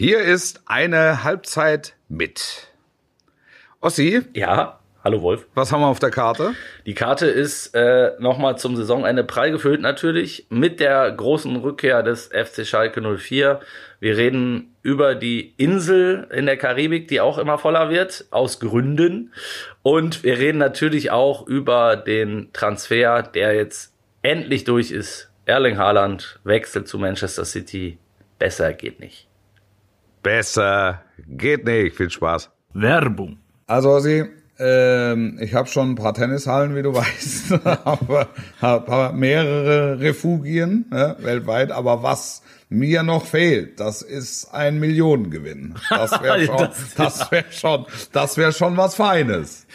Hier ist eine Halbzeit mit. Ossi, Ja, hallo Wolf. was haben wir auf der Karte? Die Karte ist äh, nochmal zum Saisonende prall gefüllt natürlich mit der großen Rückkehr des FC Schalke 04. Wir reden über die Insel in der Karibik, die auch immer voller wird, aus Gründen. Und wir reden natürlich auch über den Transfer, der jetzt endlich durch ist. Erling Haaland wechselt zu Manchester City. Besser geht nicht. Besser geht nicht. Viel Spaß. Werbung. Also Ossi, ähm, ich habe schon ein paar Tennishallen, wie du weißt, aber mehrere Refugien ja, weltweit. Aber was mir noch fehlt, das ist ein Millionengewinn. Das wäre schon, Das- wäre schon, das wäre schon was Feines.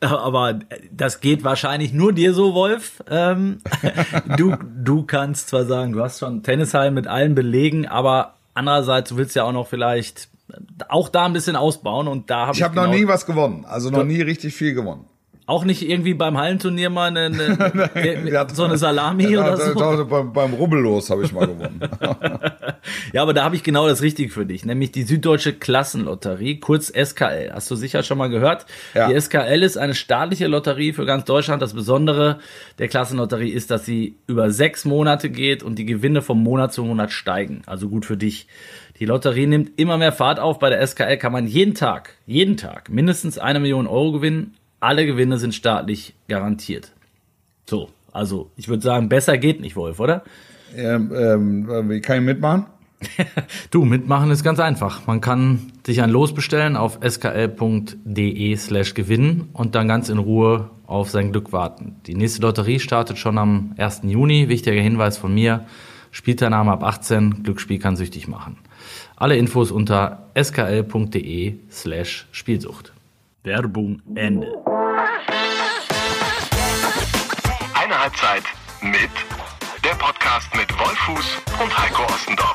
Aber das geht wahrscheinlich nur dir so, Wolf. Ähm, du, du kannst zwar sagen, du hast schon Tennishallen mit allen Belegen, aber andererseits, du willst ja auch noch vielleicht auch da ein bisschen ausbauen und da habe ich, Ich habe noch genau- nie was gewonnen, also noch nie richtig viel gewonnen. Auch nicht irgendwie beim Hallenturnier mal eine, eine, Ja, so eine Salami ja, oder da- so. da- beim, beim Rubbellos habe ich mal gewonnen. Ja, aber da habe ich genau das Richtige für dich, nämlich die Süddeutsche Klassenlotterie, kurz SKL. Hast du sicher schon mal gehört? Ja. Die SKL ist eine staatliche Lotterie für ganz Deutschland. Das Besondere der Klassenlotterie ist, dass sie über sechs Monate geht und die Gewinne vom Monat zu Monat steigen. Also gut für dich. Die Lotterie nimmt immer mehr Fahrt auf. Bei der SKL kann man jeden Tag, jeden Tag mindestens eine Million Euro gewinnen. Alle Gewinne sind staatlich garantiert. So, also ich würde sagen, besser geht nicht, Wolf, oder? ähm, ähm, wie kann ich mitmachen? Du, mitmachen ist ganz einfach. Man kann sich ein Los bestellen auf skl.de slash gewinnen und dann ganz in Ruhe auf sein Glück warten. Die nächste Lotterie startet schon am 1. Juni. Wichtiger Hinweis von mir. Spielteilnahme ab 18. Glücksspiel kann süchtig machen. Alle Infos unter skl.de slash Spielsucht. Werbung Ende. Mit der Podcast mit Wolfuß und Heiko Ostendorf.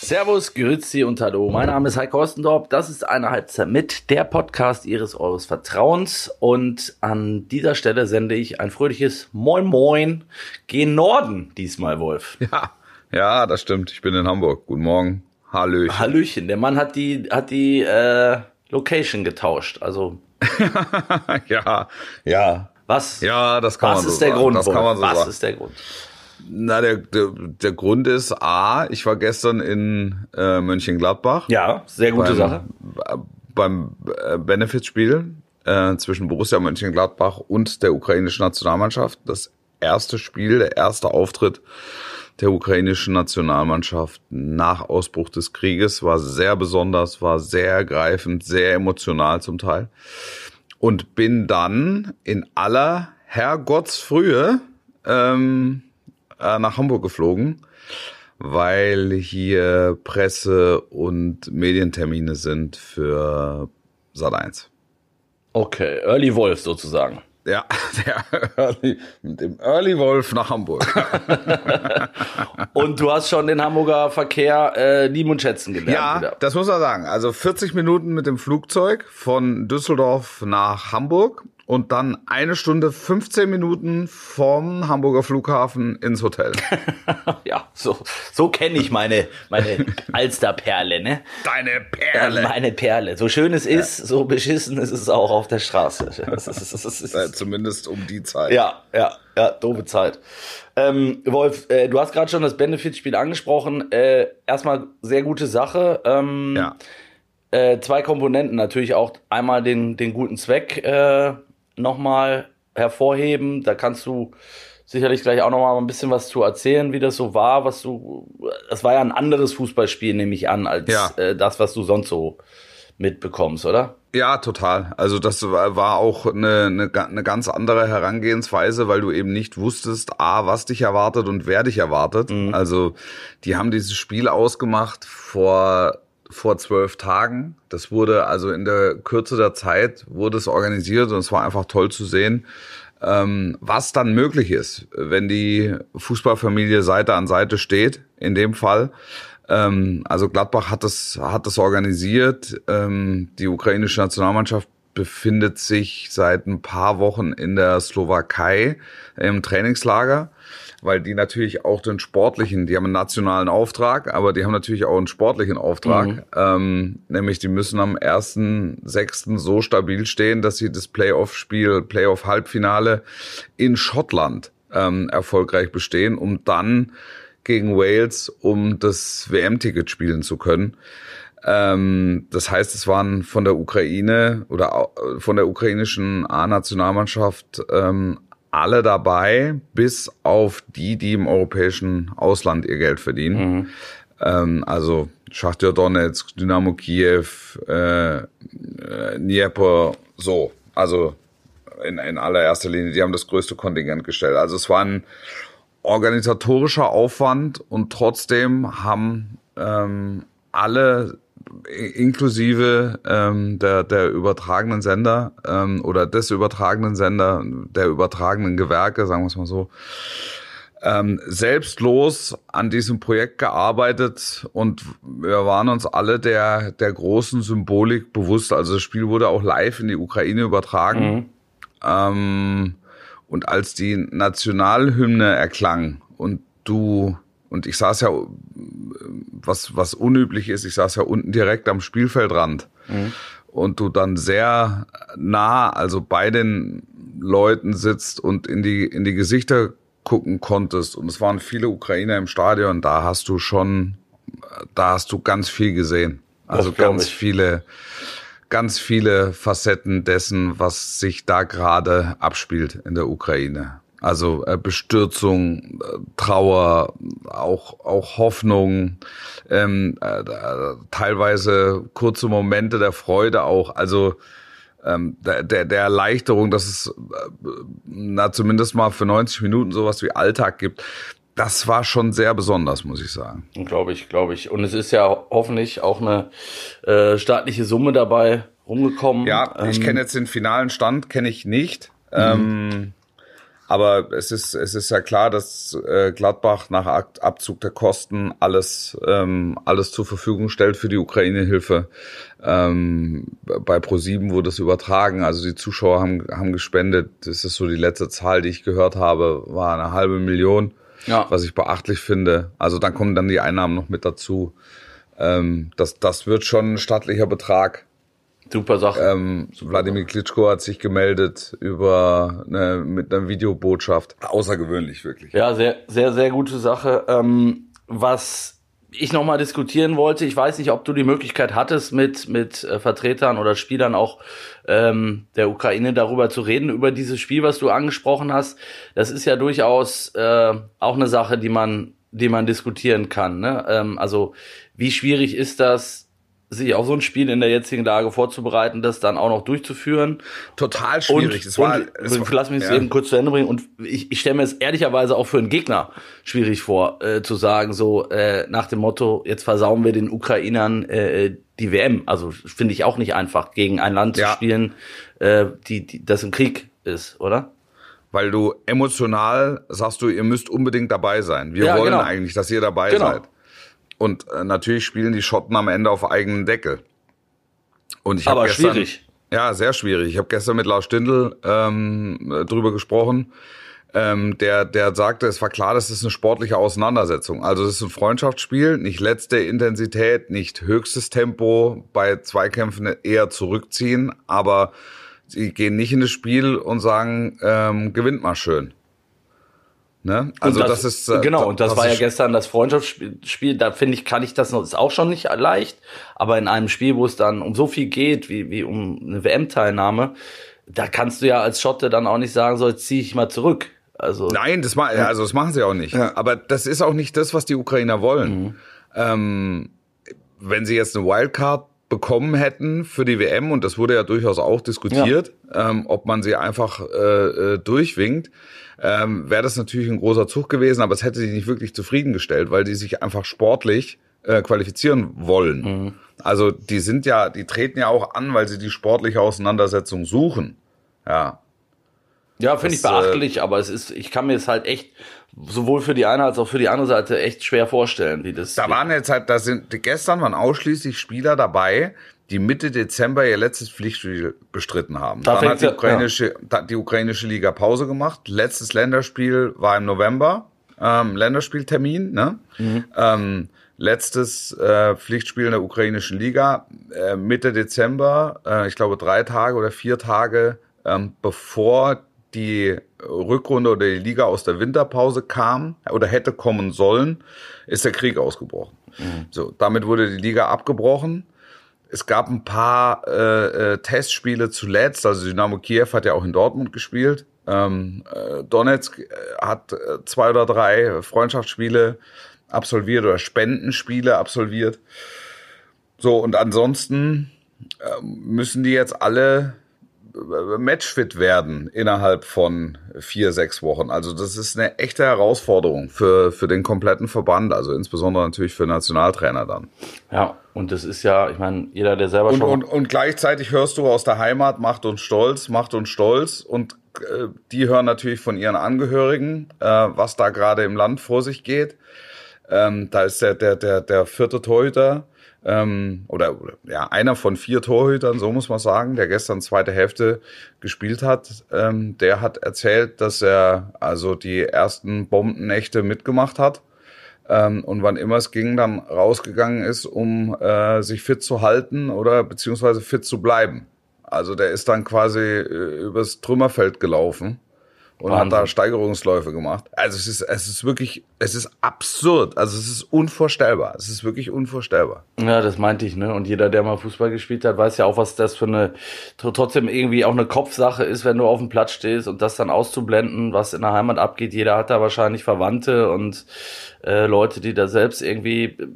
Servus, Grüezi und Hallo. Mein Name ist Heiko Ostendorp. Das ist eine Halbzeit mit der Podcast Ihres Eures Vertrauens. Und an dieser Stelle sende ich ein fröhliches Moin Moin gen Norden diesmal, Wolf. Ja, ja, das stimmt. Ich bin in Hamburg. Guten Morgen. Hallöchen. Hallöchen. Der Mann hat die, hat die äh, Location getauscht. Also, ja, ja. was? Ja, das kann was man so ist der sagen. Grund? Das kann man so was sagen. ist der Grund? Na, der, der, der Grund ist A, ich war gestern in äh, Mönchengladbach. Ja, sehr gute beim, Sache. Beim äh, Benefitspiel äh, zwischen Borussia Mönchengladbach und der ukrainischen Nationalmannschaft. Das erste Spiel, der erste Auftritt der ukrainischen Nationalmannschaft nach Ausbruch des Krieges war sehr besonders, war sehr ergreifend, sehr emotional zum Teil. Und bin dann in aller Herrgottsfrühe ähm, äh, nach Hamburg geflogen, weil hier Presse- und Medientermine sind für Sat 1. Okay, Early Wolf sozusagen. Ja, der Early, mit dem Early Wolf nach Hamburg. Und du hast schon den Hamburger Verkehr äh, lieben und schätzen gelernt. Ja, wieder. das muss man sagen. Also 40 Minuten mit dem Flugzeug von Düsseldorf nach Hamburg und dann eine Stunde 15 Minuten vom Hamburger Flughafen ins Hotel. Ja, so, so kenne ich meine, meine Alsterperle, ne? Deine Ja, Perle. Meine Perle. So schön es ist, so beschissen ist es auch auf der Straße. Das ist, das ist, Äh, ist, zumindest um die Zeit. ja, ja, ja, doofe Zeit. Ähm, Wolf, äh, du hast gerade schon das Benefit-Spiel angesprochen. Äh, erstmal sehr gute Sache. Ähm, Ja. äh, zwei Komponenten natürlich auch einmal den, den guten Zweck äh, nochmal hervorheben. Da kannst du sicherlich gleich auch nochmal ein bisschen was zu erzählen, wie das so war, was du. Das war ja ein anderes Fußballspiel, nehme ich an, als Ja. äh, das, was du sonst so mitbekommst, oder? Ja, total. Also das war auch eine, eine, eine ganz andere Herangehensweise, weil du eben nicht wusstest, a, was dich erwartet und wer dich erwartet. Also die haben dieses Spiel ausgemacht vor vor zwölf Tagen. Das wurde also in der Kürze der Zeit wurde es organisiert und es war einfach toll zu sehen, ähm, was dann möglich ist, wenn die Fußballfamilie Seite an Seite steht. In dem Fall. Ähm, also Gladbach hat das, hat das organisiert. Ähm, die ukrainische Nationalmannschaft befindet sich seit ein paar Wochen in der Slowakei im Trainingslager, weil die natürlich auch den sportlichen, die haben einen nationalen Auftrag, aber die haben natürlich auch einen sportlichen Auftrag, mhm. ähm, nämlich die müssen am 1.6. so stabil stehen, dass sie das Playoff-Spiel, Playoff-Halbfinale in Schottland ähm, erfolgreich bestehen, um dann gegen Wales, um das WM-Ticket spielen zu können. Ähm, das heißt, es waren von der Ukraine oder von der ukrainischen A-Nationalmannschaft ähm, alle dabei, bis auf die, die im europäischen Ausland ihr Geld verdienen. Mhm. Ähm, also Schachtja Donetsk, Dynamo Kiew, äh, äh, Dnieper, so. Also in, in allererster Linie, die haben das größte Kontingent gestellt. Also es war ein organisatorischer Aufwand und trotzdem haben ähm, alle inklusive ähm, der, der übertragenen Sender ähm, oder des übertragenen Sender, der übertragenen Gewerke, sagen wir es mal so, ähm, selbstlos an diesem Projekt gearbeitet und wir waren uns alle der, der großen Symbolik bewusst. Also das Spiel wurde auch live in die Ukraine übertragen. Mhm. Ähm, und als die Nationalhymne erklang und du und ich saß ja, was, was unüblich ist, ich saß ja unten direkt am Spielfeldrand. Mhm. Und du dann sehr nah, also bei den Leuten sitzt und in die, in die Gesichter gucken konntest. Und es waren viele Ukrainer im Stadion, da hast du schon, da hast du ganz viel gesehen. Also ganz viele, ganz viele Facetten dessen, was sich da gerade abspielt in der Ukraine. Also äh, Bestürzung, äh, Trauer, auch, auch Hoffnung, ähm, äh, teilweise kurze Momente der Freude auch. Also ähm, der, der, der Erleichterung, dass es äh, na zumindest mal für 90 Minuten sowas wie Alltag gibt. Das war schon sehr besonders, muss ich sagen. Glaube ich, glaube ich. Und es ist ja hoffentlich auch eine äh, staatliche Summe dabei rumgekommen. Ja, ich ähm, kenne jetzt den finalen Stand, kenne ich nicht. Mhm. Ähm, aber es ist, es ist ja klar, dass äh, Gladbach nach Abzug der Kosten alles, ähm, alles zur Verfügung stellt für die Ukraine-Hilfe. Ähm, bei ProSieben wurde es übertragen, also die Zuschauer haben, haben gespendet. Das ist so die letzte Zahl, die ich gehört habe, war eine halbe Million, ja. was ich beachtlich finde. Also dann kommen dann die Einnahmen noch mit dazu. Ähm, das, das wird schon ein stattlicher Betrag. Super Sache. Ähm, Super Wladimir Klitschko hat sich gemeldet über eine, mit einer Videobotschaft. Außergewöhnlich, wirklich. Ja, sehr, sehr, sehr gute Sache. Ähm, was ich nochmal diskutieren wollte, ich weiß nicht, ob du die Möglichkeit hattest, mit, mit äh, Vertretern oder Spielern auch ähm, der Ukraine darüber zu reden, über dieses Spiel, was du angesprochen hast. Das ist ja durchaus äh, auch eine Sache, die man, die man diskutieren kann. Ne? Ähm, also wie schwierig ist das, sich auf so ein Spiel in der jetzigen Lage vorzubereiten, das dann auch noch durchzuführen. Total schwierig. Und, es war, und, es war, lass mich es ja. eben kurz zu Ende bringen. Und ich, ich stelle mir es ehrlicherweise auch für einen Gegner schwierig vor, äh, zu sagen, so äh, nach dem Motto, jetzt versauen wir den Ukrainern äh, die WM. Also finde ich auch nicht einfach, gegen ein Land ja. zu spielen, äh, die, die, das im Krieg ist, oder? Weil du emotional sagst du, ihr müsst unbedingt dabei sein. Wir ja, wollen genau. eigentlich, dass ihr dabei genau. seid. Und äh, natürlich spielen die Schotten am Ende auf eigenen Deckel. Und ich Aber gestern, schwierig. Ja, sehr schwierig. Ich habe gestern mit Lars Stindl ähm, drüber gesprochen. Ähm, der, der sagte, es war klar, das ist eine sportliche Auseinandersetzung. Also es ist ein Freundschaftsspiel, nicht letzte Intensität, nicht höchstes Tempo, bei Zweikämpfen eher zurückziehen, aber sie gehen nicht in das Spiel und sagen, ähm, gewinnt mal schön. Ne? Also das, das, ist äh, genau und das, das war ja gestern das Freundschaftsspiel. Da finde ich kann ich das noch ist auch schon nicht leicht, aber in einem Spiel, wo es dann um so viel geht wie wie um eine WM-Teilnahme, da kannst du ja als Schotte dann auch nicht sagen, so jetzt ziehe ich mal zurück. Also nein, das ma also das machen sie auch nicht. Ja. Aber das ist auch nicht das, was die Ukrainer wollen. Mhm. Ähm, wenn sie jetzt eine Wildcard bekommen hätten für die WM und das wurde ja durchaus auch diskutiert, ja. ähm, ob man sie einfach äh, äh durchwinkt ähm, wäre das natürlich ein großer Zug gewesen, aber es hätte sie nicht wirklich zufriedengestellt, weil die sich einfach sportlich äh, qualifizieren wollen. Mhm. Also die sind ja, die treten ja auch an, weil sie die sportliche Auseinandersetzung suchen. Ja. Ja, finde ich beachtlich, äh, aber es ist, ich kann mir es halt echt sowohl für die eine als auch für die andere Seite echt schwer vorstellen, wie das. Da waren jetzt halt, da sind gestern waren ausschließlich Spieler dabei, die Mitte Dezember ihr letztes Pflichtspiel bestritten haben. Da Dann hat die ja- ukrainische, hat die ukrainische Liga Pause gemacht. Letztes Länderspiel war im November, ähm, Länderspieltermin. Ne? Ähm, letztes äh, Pflichtspiel in der ukrainischen Liga äh, Mitte Dezember, äh, ich glaube drei Tage oder vier Tage ähm, bevor die Rückrunde oder die Liga aus der Winterpause kam oder hätte kommen sollen, ist der Krieg ausgebrochen. So, damit wurde die Liga abgebrochen. Es gab ein paar äh, äh, Testspiele zuletzt. Also Dynamo Kiew hat ja auch in Dortmund gespielt. Ähm, äh, Donetsk äh, hat äh, zwei oder drei Freundschaftsspiele absolviert oder Spendenspiele absolviert. So, und ansonsten äh, müssen die jetzt alle matchfit werden innerhalb von vier, sechs Wochen. Also das ist eine echte Herausforderung für, für den kompletten Verband, also insbesondere natürlich für Nationaltrainer dann. Ja, und das ist ja, ich meine, jeder, der selber Und, schon. und, und gleichzeitig hörst du aus der Heimat, macht uns stolz, macht uns stolz. Und äh, die hören natürlich von ihren Angehörigen, äh, was da gerade im Land vor sich geht. Ähm, da ist der, der, der, der vierte Torhüter, ähm, oder, oder ja, einer von vier Torhütern, so muss man sagen, der gestern zweite Hälfte gespielt hat, ähm, der hat erzählt, dass er also die ersten Bombennächte mitgemacht hat ähm, und wann immer es ging, dann rausgegangen ist, um äh, sich fit zu halten oder beziehungsweise fit zu bleiben. Also der ist dann quasi äh, übers Trümmerfeld gelaufen und Wahnsinn. hat da Steigerungsläufe gemacht. Also es ist, es ist wirklich, es ist absurd. Also es ist unvorstellbar. Es ist wirklich unvorstellbar. Ja, das meinte ich, ne? Und jeder, der mal Fußball gespielt hat, weiß ja auch, was das für eine tr- trotzdem irgendwie auch eine Kopfsache ist, wenn du auf dem Platz stehst und das dann auszublenden, was in der Heimat abgeht. Jeder hat da wahrscheinlich Verwandte und äh, Leute, die da selbst irgendwie äh,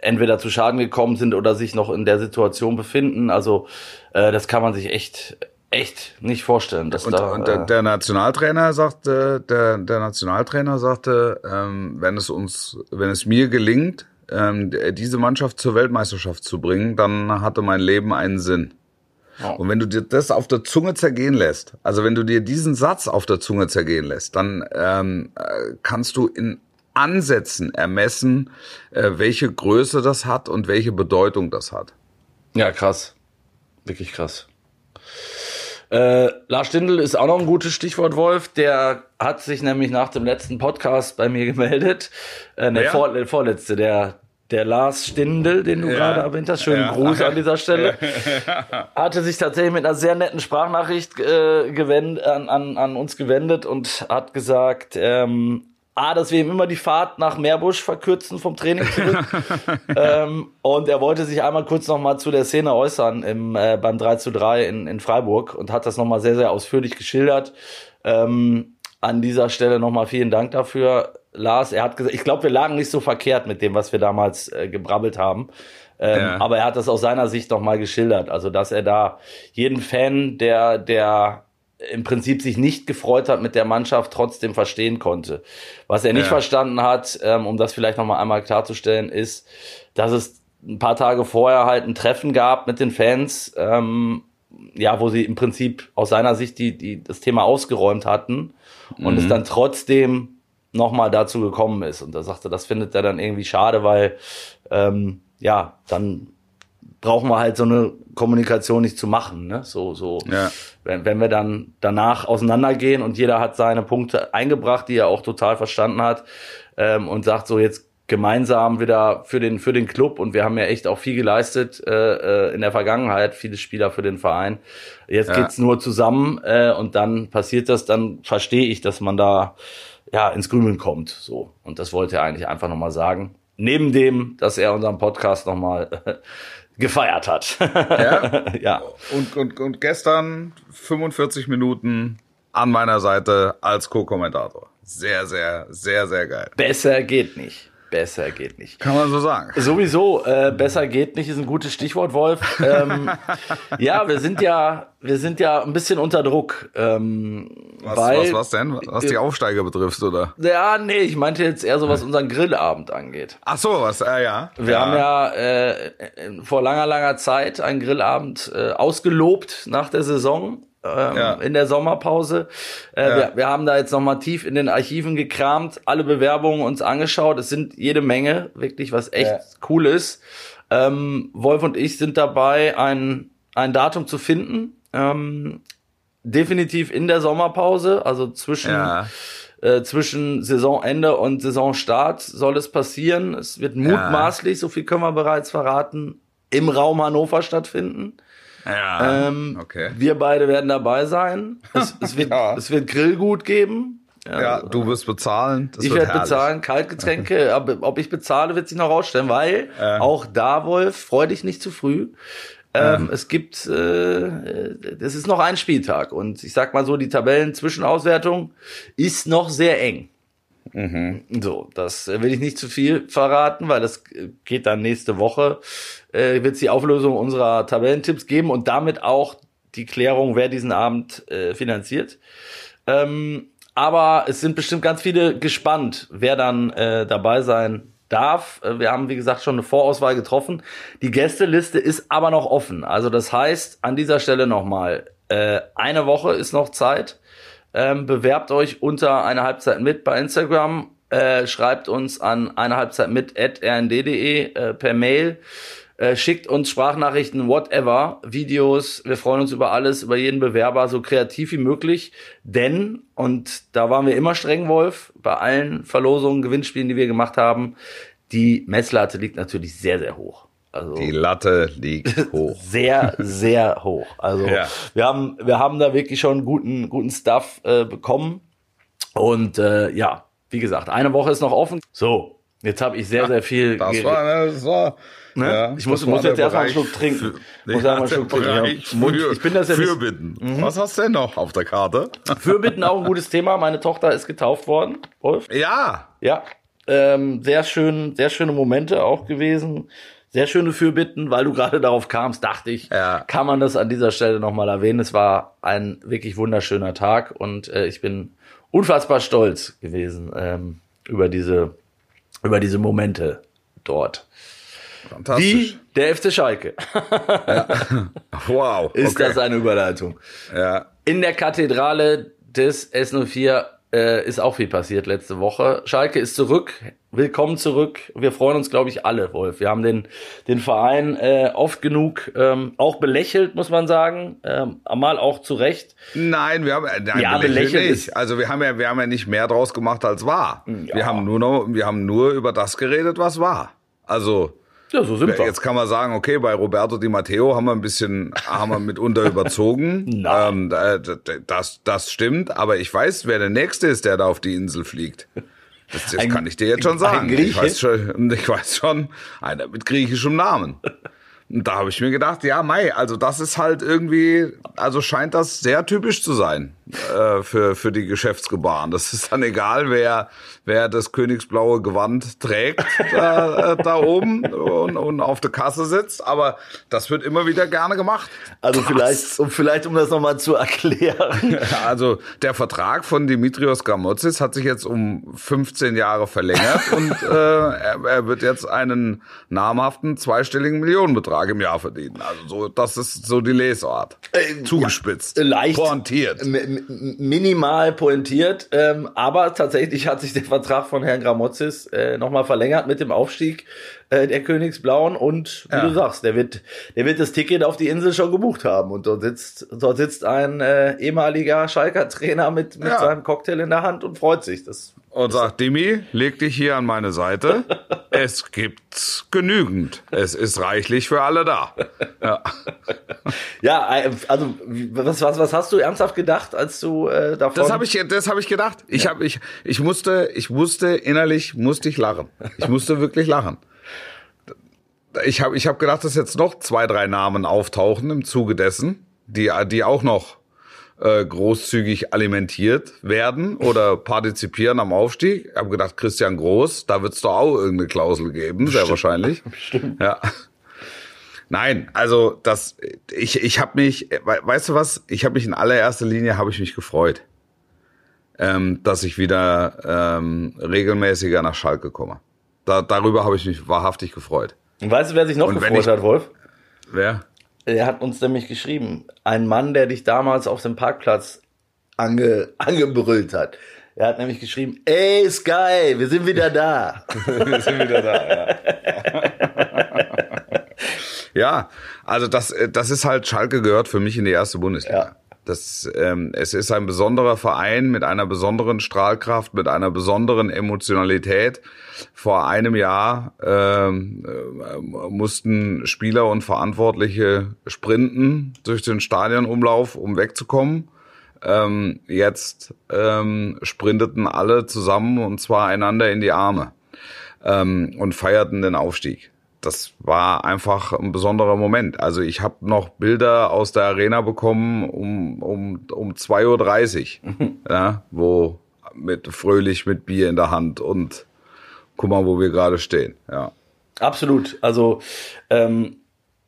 entweder zu Schaden gekommen sind oder sich noch in der Situation befinden. Also äh, das kann man sich echt echt nicht vorstellen, dass Und, da und der, äh, der Nationaltrainer sagte, der, der Nationaltrainer sagte, ähm, wenn es uns, wenn es mir gelingt, ähm, diese Mannschaft zur Weltmeisterschaft zu bringen, dann hatte mein Leben einen Sinn. Und wenn du dir das auf der Zunge zergehen lässt, also wenn du dir diesen Satz auf der Zunge zergehen lässt, dann ähm, äh, kannst du in Ansätzen ermessen, äh, welche Größe das hat und welche Bedeutung das hat. Ja, krass. Wirklich krass. Äh, Lars Stindl ist auch noch ein gutes Stichwort, Wolf. Der hat sich nämlich nach dem letzten Podcast bei mir gemeldet. Äh, der, Wer? vor, der vorletzte, der, der Lars Stindl, den du Ja. gerade erwähnt hast. Schönen Ja. Gruß an dieser Stelle. hatte sich tatsächlich mit einer sehr netten Sprachnachricht äh, gewend, an, an, an uns gewendet und hat gesagt, ähm, A, dass wir ihm immer die Fahrt nach Meerbusch verkürzen vom Training zurück. ähm, und er wollte sich einmal kurz noch mal zu der Szene äußern im, äh, beim 3 zu 3 in, in Freiburg und hat das noch mal sehr, sehr ausführlich geschildert. Ähm, an dieser Stelle noch mal vielen Dank dafür, Lars. Er hat gesagt, ich glaube, wir lagen nicht so verkehrt mit dem, was wir damals äh, gebrabbelt haben. Ähm, Ja. Aber er hat das aus seiner Sicht noch mal geschildert. Also, dass er da jeden Fan, der, der im Prinzip sich nicht gefreut hat mit der Mannschaft, trotzdem verstehen konnte. Was er nicht Ja. verstanden hat, ähm, um das vielleicht noch mal einmal klarzustellen, ist, dass es ein paar Tage vorher halt ein Treffen gab mit den Fans, ähm, ja, wo sie im Prinzip aus seiner Sicht die, die das Thema ausgeräumt hatten und es dann trotzdem nochmal dazu gekommen ist. Und da sagte, das findet er dann irgendwie schade, weil ähm, ja, dann brauchen wir halt so eine Kommunikation nicht zu machen. Ne? So, so, Ja. Wenn, wenn wir dann danach auseinandergehen und jeder hat seine Punkte eingebracht, die er auch total verstanden hat, ähm, und sagt so jetzt gemeinsam wieder für den für den Club und wir haben ja echt auch viel geleistet äh, äh, in der Vergangenheit, viele Spieler für den Verein. Jetzt Ja. geht's nur zusammen äh, und dann passiert das, dann verstehe ich, dass man da ja ins Grübeln kommt. So und das wollte er eigentlich einfach nochmal sagen. Neben dem, dass er unseren Podcast nochmal gefeiert hat. Ja? ja. Und, und, und gestern 45 Minuten an meiner Seite als Co-Kommentator. Sehr, sehr, sehr, sehr geil. Besser geht nicht. Besser geht nicht. Kann man so sagen. Sowieso, äh, besser geht nicht, ist ein gutes Stichwort, Wolf. Ähm, ja, wir sind ja, wir sind ja ein bisschen unter Druck. Ähm, Was, weil, was, was denn? Was die Aufsteiger betrifft, oder? Ja, nee, ich meinte jetzt eher so, was unseren Grillabend angeht. Ach so, was, äh, ja. Wir haben ja äh, äh, vor langer, langer Zeit einen Grillabend äh, ausgelobt nach der Saison. Ähm, Ja. in der Sommerpause. Äh, Ja. wir, wir haben da jetzt nochmal tief in den Archiven gekramt, alle Bewerbungen uns angeschaut. Es sind jede Menge, wirklich, was echt Ja. cool ist. Ähm, Wolf und ich sind dabei, ein, ein Datum zu finden. Ähm, definitiv in der Sommerpause, also zwischen, Ja. äh, zwischen Saisonende und Saisonstart soll es passieren. Es wird mutmaßlich, so viel können wir bereits verraten, im Raum Hannover stattfinden. Ja. Ähm, okay. Wir beide werden dabei sein. Es, es, wird, Ja. es wird Grillgut geben. Ja, du wirst bezahlen. Das ich werde bezahlen, Kaltgetränke, aber ob ich bezahle, wird sich noch rausstellen, weil auch da, Wolf, freu dich nicht zu früh. Ähm, Es gibt, äh, es ist noch ein Spieltag und ich sag mal so, die Tabellen-Zwischenauswertung ist noch sehr eng. So, das will ich nicht zu viel verraten, weil das geht dann nächste Woche. Äh, wird es die Auflösung unserer Tabellentipps geben und damit auch die Klärung, wer diesen Abend äh, finanziert. Ähm, aber es sind bestimmt ganz viele gespannt, wer dann äh, dabei sein darf. Äh, Wir haben, wie gesagt, schon eine Vorauswahl getroffen. Die Gästeliste ist aber noch offen. Also das heißt, an dieser Stelle nochmal, äh, eine Woche ist noch Zeit. Ähm, bewerbt euch unter eine Halbzeit mit bei Instagram. Äh, schreibt uns an eine Halbzeit mit at rnd.de äh, per Mail. Äh, schickt uns Sprachnachrichten, whatever, Videos. Wir freuen uns über alles, über jeden Bewerber, so kreativ wie möglich. Denn, und da waren wir immer streng, Wolf, bei allen Verlosungen, Gewinnspielen, die wir gemacht haben, die Messlatte liegt natürlich sehr, sehr hoch. Also Die Latte liegt hoch. sehr, sehr hoch. Also Ja. wir haben, wir haben da wirklich schon guten, guten Stuff äh, bekommen. Und äh, ja, wie gesagt, eine Woche ist noch offen. So, jetzt habe ich sehr, sehr viel. Das war, das war, Ne? ja, ich muss, muss jetzt erstmal einen Schluck trinken. Für, muss einen Schluck trinken. Für, ich bin das ja nicht- Mhm. Fürbitten. Was hast du denn noch auf der Karte? Fürbitten auch ein gutes Thema. Meine Tochter ist getauft worden, Wolf. Ja, Ja, ähm, sehr schön, sehr schöne Momente auch gewesen. Sehr schöne Fürbitten, weil du gerade darauf kamst, dachte ich, Ja. kann man das an dieser Stelle nochmal erwähnen. Es war ein wirklich wunderschöner Tag und äh, ich bin unfassbar stolz gewesen ähm, über diese, über diese Momente dort. Fantastisch. Wie der FC Schalke. Wow. Ist okay. das eine Überleitung? Ja. In der Kathedrale des S04 äh, ist auch viel passiert letzte Woche. Schalke ist zurück. Willkommen zurück. Wir freuen uns, glaube ich, alle, Wolf. Wir haben den, den Verein äh, oft genug ähm, auch belächelt, muss man sagen. Ähm, mal auch zu Recht. Nein, wir haben äh, nein, Ja, belächelt belächelt nicht. Also wir haben ja, wir haben ja nicht mehr draus gemacht als war. Ja. Wir haben nur noch, wir haben nur über das geredet, was war. Also Ja, so sind wir. Jetzt kann man sagen, okay, bei Roberto Di Matteo haben wir ein bisschen, haben wir mitunter überzogen. Nein. Ähm, äh, das, das stimmt, aber ich weiß, wer der Nächste ist, der da auf die Insel fliegt. Das, das Ein- kann ich dir jetzt schon sagen. Ich weiß schon, ich weiß schon, einer mit griechischem Namen. Da habe ich mir gedacht, ja, Mai, also das ist halt irgendwie, also scheint das sehr typisch zu sein äh, für, für die Geschäftsgebaren. Das ist dann egal, wer, wer das königsblaue Gewand trägt da, äh, da oben und, und auf der Kasse sitzt, aber das wird immer wieder gerne gemacht. Also vielleicht, um, vielleicht, um das nochmal zu erklären. Also der Vertrag von Dimitrios Gamotzis hat sich jetzt um 15 Jahre verlängert und äh, er, er wird jetzt einen namhaften zweistelligen Millionenbetrag im Jahr verdienen. Also so, das ist so die Lesart. Äh, Zugespitzt. ja, leicht. Pointiert. Minimal pointiert, ähm, aber tatsächlich hat sich der Vertrag von Herrn Gramozis äh, nochmal verlängert mit dem Aufstieg äh, der Königsblauen und wie Ja. du sagst, der wird, der wird das Ticket auf die Insel schon gebucht haben und dort sitzt, dort sitzt ein äh, ehemaliger Schalker Trainer mit, mit Ja. seinem Cocktail in der Hand und freut sich. Das Und sagt, Dimi, leg dich hier an meine Seite. Es gibt genügend. Es ist reichlich für alle da. Ja. ja, äh, also was, was, was hast du ernsthaft gedacht, als du äh, davon? Das habe ich, das habe ich gedacht. Ich habe, ich, ich musste, ich musste innerlich musste ich lachen. Ich musste wirklich lachen. Ich habe, ich habe gedacht, dass jetzt noch zwei, drei Namen auftauchen im Zuge dessen, die, die auch noch äh, großzügig alimentiert werden oder partizipieren am Aufstieg. Ich habe gedacht, Christian Groß, da wird's doch auch irgendeine Klausel geben, sehr wahrscheinlich. Bestimmt. Ja. Nein, also das ich ich habe mich we- weißt du was, ich habe mich in allererster Linie habe ich mich gefreut. Ähm, dass ich wieder ähm, regelmäßiger nach Schalke komme. Da, darüber habe ich mich wahrhaftig gefreut. Und weißt du, wer sich noch Und gefreut ich- hat, Wolf? Wer? Er hat uns nämlich geschrieben, ein Mann, der dich damals auf dem Parkplatz ange, angebrüllt hat. Er hat nämlich geschrieben, ey Sky, wir sind wieder da. Wir sind wieder da, ja. ja, also das, das ist halt, Schalke gehört für mich in die erste Bundesliga. Ja. Das, ähm, es ist ein besonderer Verein mit einer besonderen Strahlkraft, mit einer besonderen Emotionalität. Vor einem Jahr ähm, äh, mussten Spieler und Verantwortliche sprinten durch den Stadionumlauf, um wegzukommen. Ähm, jetzt ähm, sprinteten alle zusammen und zwar einander in die Arme ähm, und feierten den Aufstieg das war einfach ein besonderer Moment. Also ich habe noch Bilder aus der Arena bekommen um, um, um 2.30 Uhr, ja, wo mit fröhlich mit Bier in der Hand und guck mal, wo wir gerade stehen. Ja. Absolut. Also ähm,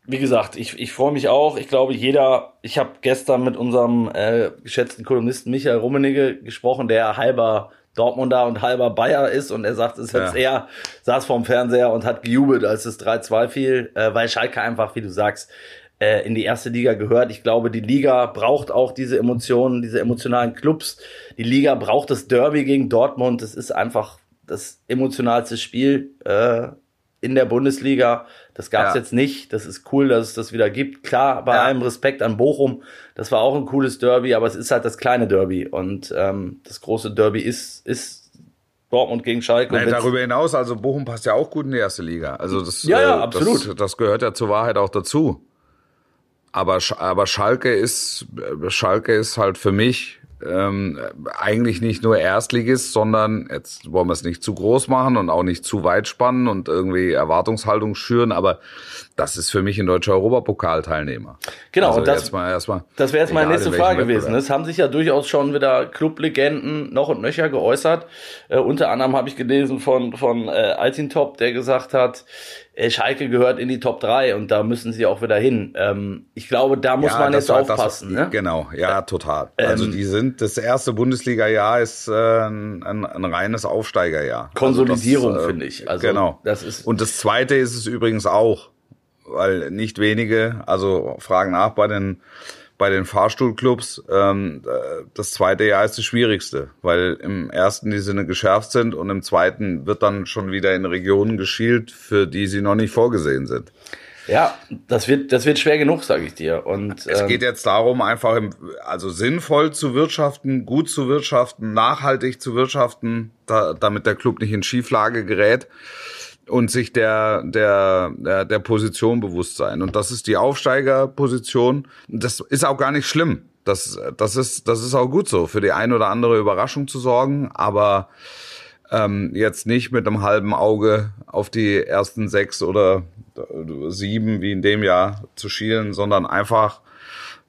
wie gesagt, ich, ich freue mich auch. Ich glaube, jeder, ich habe gestern mit unserem äh, geschätzten Kolumnisten Michael Rummenigge gesprochen, der halber Dortmunder und halber Bayer ist und er sagt, es jetzt ja. er saß vorm Fernseher und hat gejubelt, als es 3-2 fiel, äh, weil Schalke einfach, wie du sagst, äh, in die erste Liga gehört. Ich glaube, die Liga braucht auch diese Emotionen, diese emotionalen Clubs. Die Liga braucht das Derby gegen Dortmund. Das ist einfach das emotionalste Spiel äh, in der Bundesliga. Das gab es ja. jetzt nicht. Das ist cool, dass es das wieder gibt. Klar, bei ja. allem Respekt an Bochum, das war auch ein cooles Derby, aber es ist halt das kleine Derby. Und ähm, das große Derby ist, ist Dortmund gegen Schalke. Nein, darüber hinaus, also Bochum passt ja auch gut in die erste Liga. Also das, ja, ja, äh, absolut. Das, das gehört ja zur Wahrheit auch dazu. Aber, aber Schalke ist, Schalke ist halt für mich ähm, eigentlich nicht nur Erstligist, sondern jetzt wollen wir es nicht zu groß machen und auch nicht zu weit spannen und irgendwie Erwartungshaltung schüren, aber das ist für mich ein deutscher Europapokalteilnehmer. Genau, also und das, erstmal, erstmal, das wäre jetzt meine nächste Frage gewesen. Es haben sich ja durchaus schon wieder Clublegenden noch und nöcher geäußert. Äh, unter anderem habe ich gelesen von, von äh, Altintop, der gesagt hat, Schalke gehört in die Top 3 und da müssen sie auch wieder hin. Ähm, ich glaube, da muss ja, man jetzt aufpassen. Das, ne? Genau, ja, total. Ähm, also die sind, das erste Bundesliga-Jahr ist äh, ein, ein, ein reines Aufsteigerjahr. Also Konsolidierung, also äh, finde ich. Also, genau. Das ist und das zweite ist es übrigens auch, weil nicht wenige, also fragen nach bei den bei den Fahrstuhlclubs, ähm, das zweite Jahr ist das schwierigste, weil im ersten die Sinne geschärft sind und im zweiten wird dann schon wieder in Regionen geschielt, für die sie noch nicht vorgesehen sind. Ja, das wird, das wird schwer genug, sage ich dir. Und es ähm, geht jetzt darum, einfach im, also sinnvoll zu wirtschaften, gut zu wirtschaften, nachhaltig zu wirtschaften, da, damit der Club nicht in Schieflage gerät und sich der, der, der, der Position bewusst sein. Und das ist die Aufsteigerposition. Das ist auch gar nicht schlimm. Das, das, ist, das ist auch gut so, für die ein oder andere Überraschung zu sorgen, aber ähm, jetzt nicht mit einem halben Auge auf die ersten sechs oder sieben wie in dem Jahr zu schielen, sondern einfach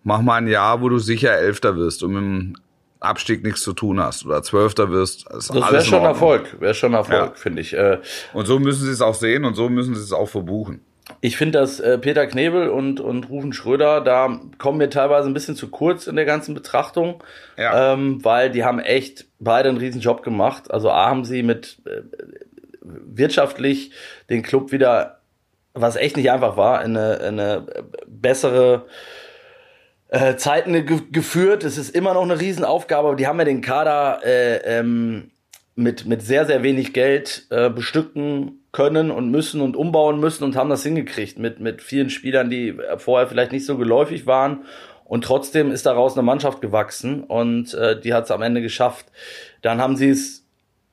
mach mal ein Jahr, wo du sicher Elfter wirst mit dem Abstieg nichts zu tun hast oder Zwölfter wirst. Das wäre schon Erfolg, wäre schon Erfolg, ja. finde ich. Äh, und so müssen sie es auch sehen und so müssen sie es auch verbuchen. Ich finde, dass äh, Peter Knebel und, und Rufen Schröder, da kommen mir teilweise ein bisschen zu kurz in der ganzen Betrachtung, ja. ähm, weil die haben echt beide einen riesen Job gemacht. Also A haben sie mit äh, wirtschaftlich den Club wieder, was echt nicht einfach war, in eine, in eine bessere äh, Zeiten ge geführt. Es ist immer noch eine Riesenaufgabe, aber die haben ja den Kader äh, ähm, mit, mit sehr, sehr wenig Geld äh, bestücken können und müssen und umbauen müssen und haben das hingekriegt mit, mit vielen Spielern, die vorher vielleicht nicht so geläufig waren. Und trotzdem ist daraus eine Mannschaft gewachsen und äh, die hat es am Ende geschafft. Dann haben sie es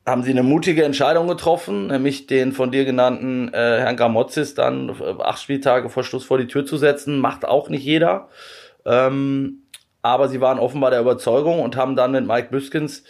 haben sie eine mutige Entscheidung getroffen, nämlich den von dir genannten äh, Herrn Gramozis dann äh, acht Spieltage vor Schluss vor die Tür zu setzen. Macht auch nicht jeder. Ähm, aber sie waren offenbar der Überzeugung und haben dann mit Mike Büskens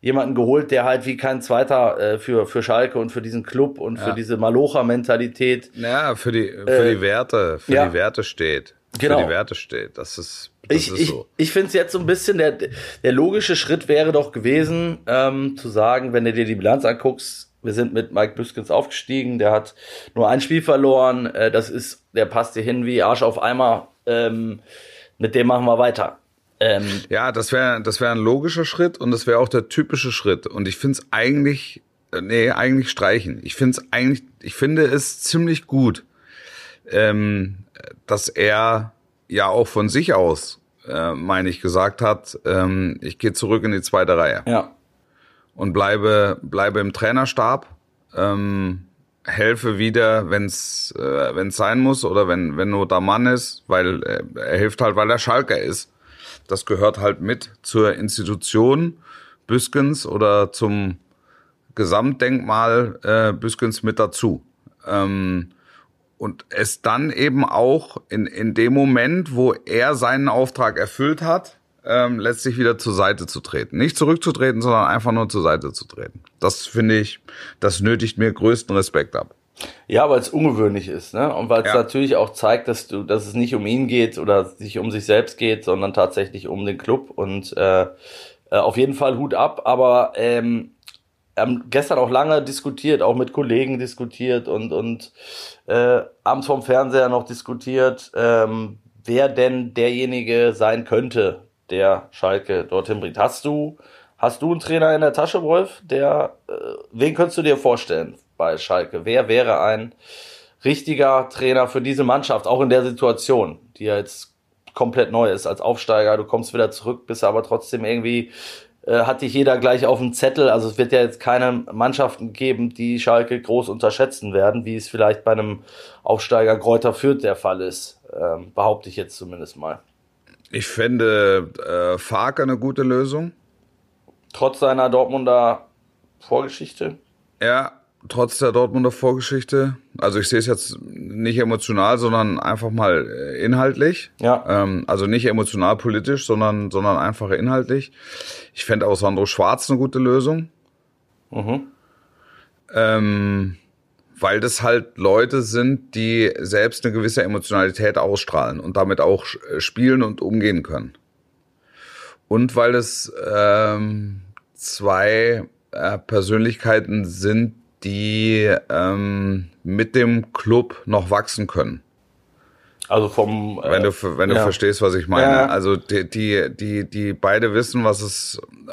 jemanden geholt, der halt wie kein zweiter äh, für, für Schalke und für diesen Club und ja. für diese Malocha-Mentalität. Ja, für die, für äh, die Werte, für ja. die Werte steht. Genau. Für die Werte steht. Das ist, das ich, ist ich, so. Ich finde es jetzt so ein bisschen, der, der logische Schritt wäre doch gewesen, ähm, zu sagen, wenn du dir die Bilanz anguckst, wir sind mit Mike Büskens aufgestiegen, der hat nur ein Spiel verloren, äh, das ist, der passt hier hin wie Arsch auf Eimer. Ähm, mit dem machen wir weiter. Ähm, ja, das wäre das wäre ein logischer Schritt und das wäre auch der typische Schritt. Und ich finde es eigentlich, äh, nee, eigentlich streichen. Ich finde es eigentlich, ich finde es ziemlich gut, ähm, dass er ja auch von sich aus, äh, meine ich, gesagt hat, ähm, ich gehe zurück in die zweite Reihe Ja. und bleibe, bleibe im Trainerstab, ähm, helfe wieder, wenn es äh, wenn's sein muss oder wenn, wenn nur der Mann ist, weil äh, er hilft halt, weil er Schalker ist. Das gehört halt mit zur Institution Büskens oder zum Gesamtdenkmal äh, Büskens mit dazu. Ähm, und es dann eben auch in, in dem Moment, wo er seinen Auftrag erfüllt hat, ähm, letztlich wieder zur Seite zu treten. Nicht zurückzutreten, sondern einfach nur zur Seite zu treten. Das finde ich, das nötigt mir größten Respekt ab. Ja, weil es ungewöhnlich ist, ne? Und weil es Ja. natürlich auch zeigt, dass du, dass es nicht um ihn geht oder sich um sich selbst geht, sondern tatsächlich um den Club. Und äh, äh, auf jeden Fall Hut ab. Aber ähm, wir haben gestern auch lange diskutiert, auch mit Kollegen diskutiert und und äh, abends vom Fernseher noch diskutiert, ähm, wer denn derjenige sein könnte, der Schalke dorthin bringt. Hast du hast du einen Trainer in der Tasche, Wolf? Der äh, wen könntest du dir vorstellen bei Schalke? Wer wäre ein richtiger Trainer für diese Mannschaft, auch in der Situation, die ja jetzt komplett neu ist als Aufsteiger. Du kommst wieder zurück, bist aber trotzdem irgendwie, äh, hat dich jeder gleich auf dem Zettel. Also es wird ja jetzt keine Mannschaften geben, die Schalke groß unterschätzen werden, wie es vielleicht bei einem Aufsteiger Kräuter Fürth der Fall ist. Ähm, behaupte ich jetzt zumindest mal. Ich fände äh, Farke eine gute Lösung. Trotz seiner Dortmunder Vorgeschichte. Ja, trotz der Dortmunder Vorgeschichte. Also ich sehe es jetzt nicht emotional, sondern einfach mal äh, inhaltlich. Ja. Ähm, also nicht emotional politisch, sondern, sondern einfach inhaltlich. Ich fände auch Sandro Schwarz eine gute Lösung. Mhm. Ähm, weil das halt Leute sind, die selbst eine gewisse Emotionalität ausstrahlen und damit auch äh, spielen und umgehen können. Und weil es ähm, zwei äh, Persönlichkeiten sind, die ähm, mit dem Club noch wachsen können. Also vom äh, Wenn du, wenn du ja. verstehst, was ich meine. Ja. Also die, die, die, die beide wissen, was es, äh,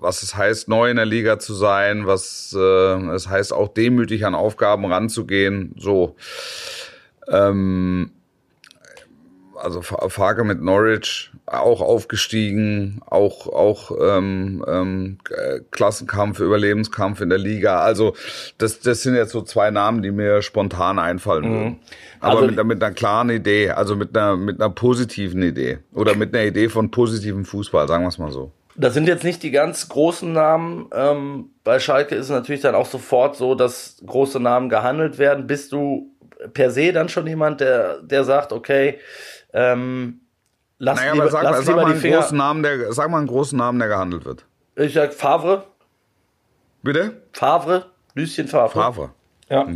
was es heißt, neu in der Liga zu sein, was äh, es heißt, auch demütig an Aufgaben ranzugehen. So. Ähm, also Fa- Farke mit Norwich auch aufgestiegen, auch auch ähm, ähm, äh, Klassenkampf, Überlebenskampf in der Liga. Also das das sind jetzt so zwei Namen, die mir spontan einfallen würden. Aber Also- mit, einer- mit einer klaren Idee, also mit einer mit einer positiven Idee oder mit einer Idee von positivem Fußball, sagen wir es mal so. Das sind jetzt nicht die ganz großen Namen. Ähm, bei Schalke ist es natürlich dann auch sofort so, dass große Namen gehandelt werden. Bist du per se dann schon jemand, der, der sagt, okay, ähm, lass Naja, lieber, sag, lass sag lieber mal die einen Finger. großen Namen, der sag mal einen großen Namen, der gehandelt wird. Ich sag Favre, Bitte? Favre, Lucien Favre. Favre. Ja.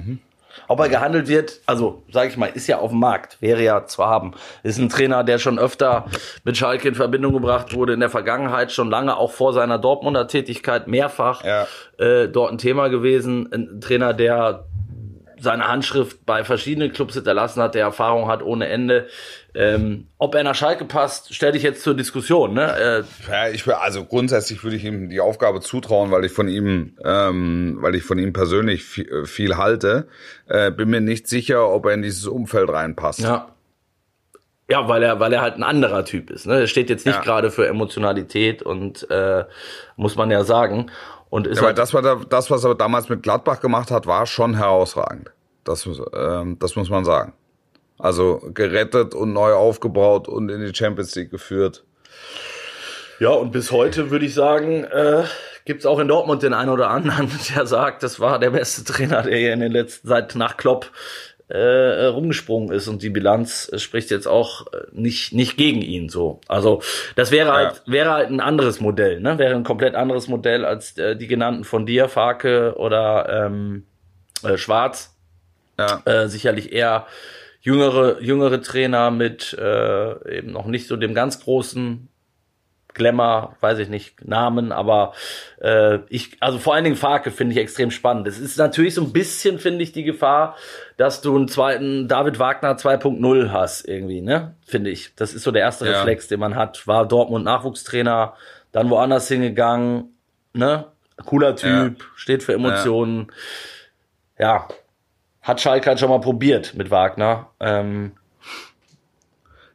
Ob er gehandelt wird, also sage ich mal, ist ja auf dem Markt, wäre ja zu haben. Ist ein Trainer, der schon öfter mit Schalke in Verbindung gebracht wurde, in der Vergangenheit schon lange, auch vor seiner Dortmunder Tätigkeit, mehrfach Ja. äh, dort ein Thema gewesen. Ein Trainer, der seine Handschrift bei verschiedenen Clubs hinterlassen hat, der Erfahrung hat ohne Ende. Ähm, ob er nach Schalke passt, stell dich jetzt zur Diskussion. Ne? Äh, Ja, ich also grundsätzlich würde ich ihm die Aufgabe zutrauen, weil ich von ihm, ähm, weil ich von ihm persönlich viel, viel halte. Äh, bin mir nicht sicher, ob er in dieses Umfeld reinpasst. Ja. Ja, weil er, weil er halt ein anderer Typ ist. Ne? Er steht jetzt nicht Ja. gerade für Emotionalität und äh, muss man ja sagen. Und ist Aber halt, das, was er, das, was er damals mit Gladbach gemacht hat, war schon herausragend. Das, muss- ähm, das muss man sagen. Also gerettet und neu aufgebaut und in die Champions League geführt. ja, und bis heute würde ich sagen, äh, gibt es auch in Dortmund den einen oder anderen, der sagt, das war der beste Trainer, der hier in den letzten, seit nach Klopp äh, rumgesprungen ist und die Bilanz spricht jetzt auch äh, nicht nicht gegen ihn so. Also das wäre halt wäre halt ein anderes Modell, ne? Wäre ein komplett anderes Modell als äh, die genannten von dir, Farke oder ähm, äh, Schwarz. Ja. Äh, sicherlich eher jüngere jüngere Trainer mit äh, eben noch nicht so dem ganz großen Glamour, weiß ich nicht, Namen, aber äh, ich, also vor allen Dingen Farke finde ich extrem spannend. Es ist natürlich so ein bisschen, finde ich, die Gefahr, dass du einen zweiten David Wagner 2.0 hast, irgendwie, ne? Finde ich. Das ist so der erste Ja. Reflex, den man hat. War Dortmund Nachwuchstrainer, dann woanders hingegangen, ne? Cooler Typ, steht für Emotionen. Ja. Hat Schalke halt schon mal probiert mit Wagner. Ähm,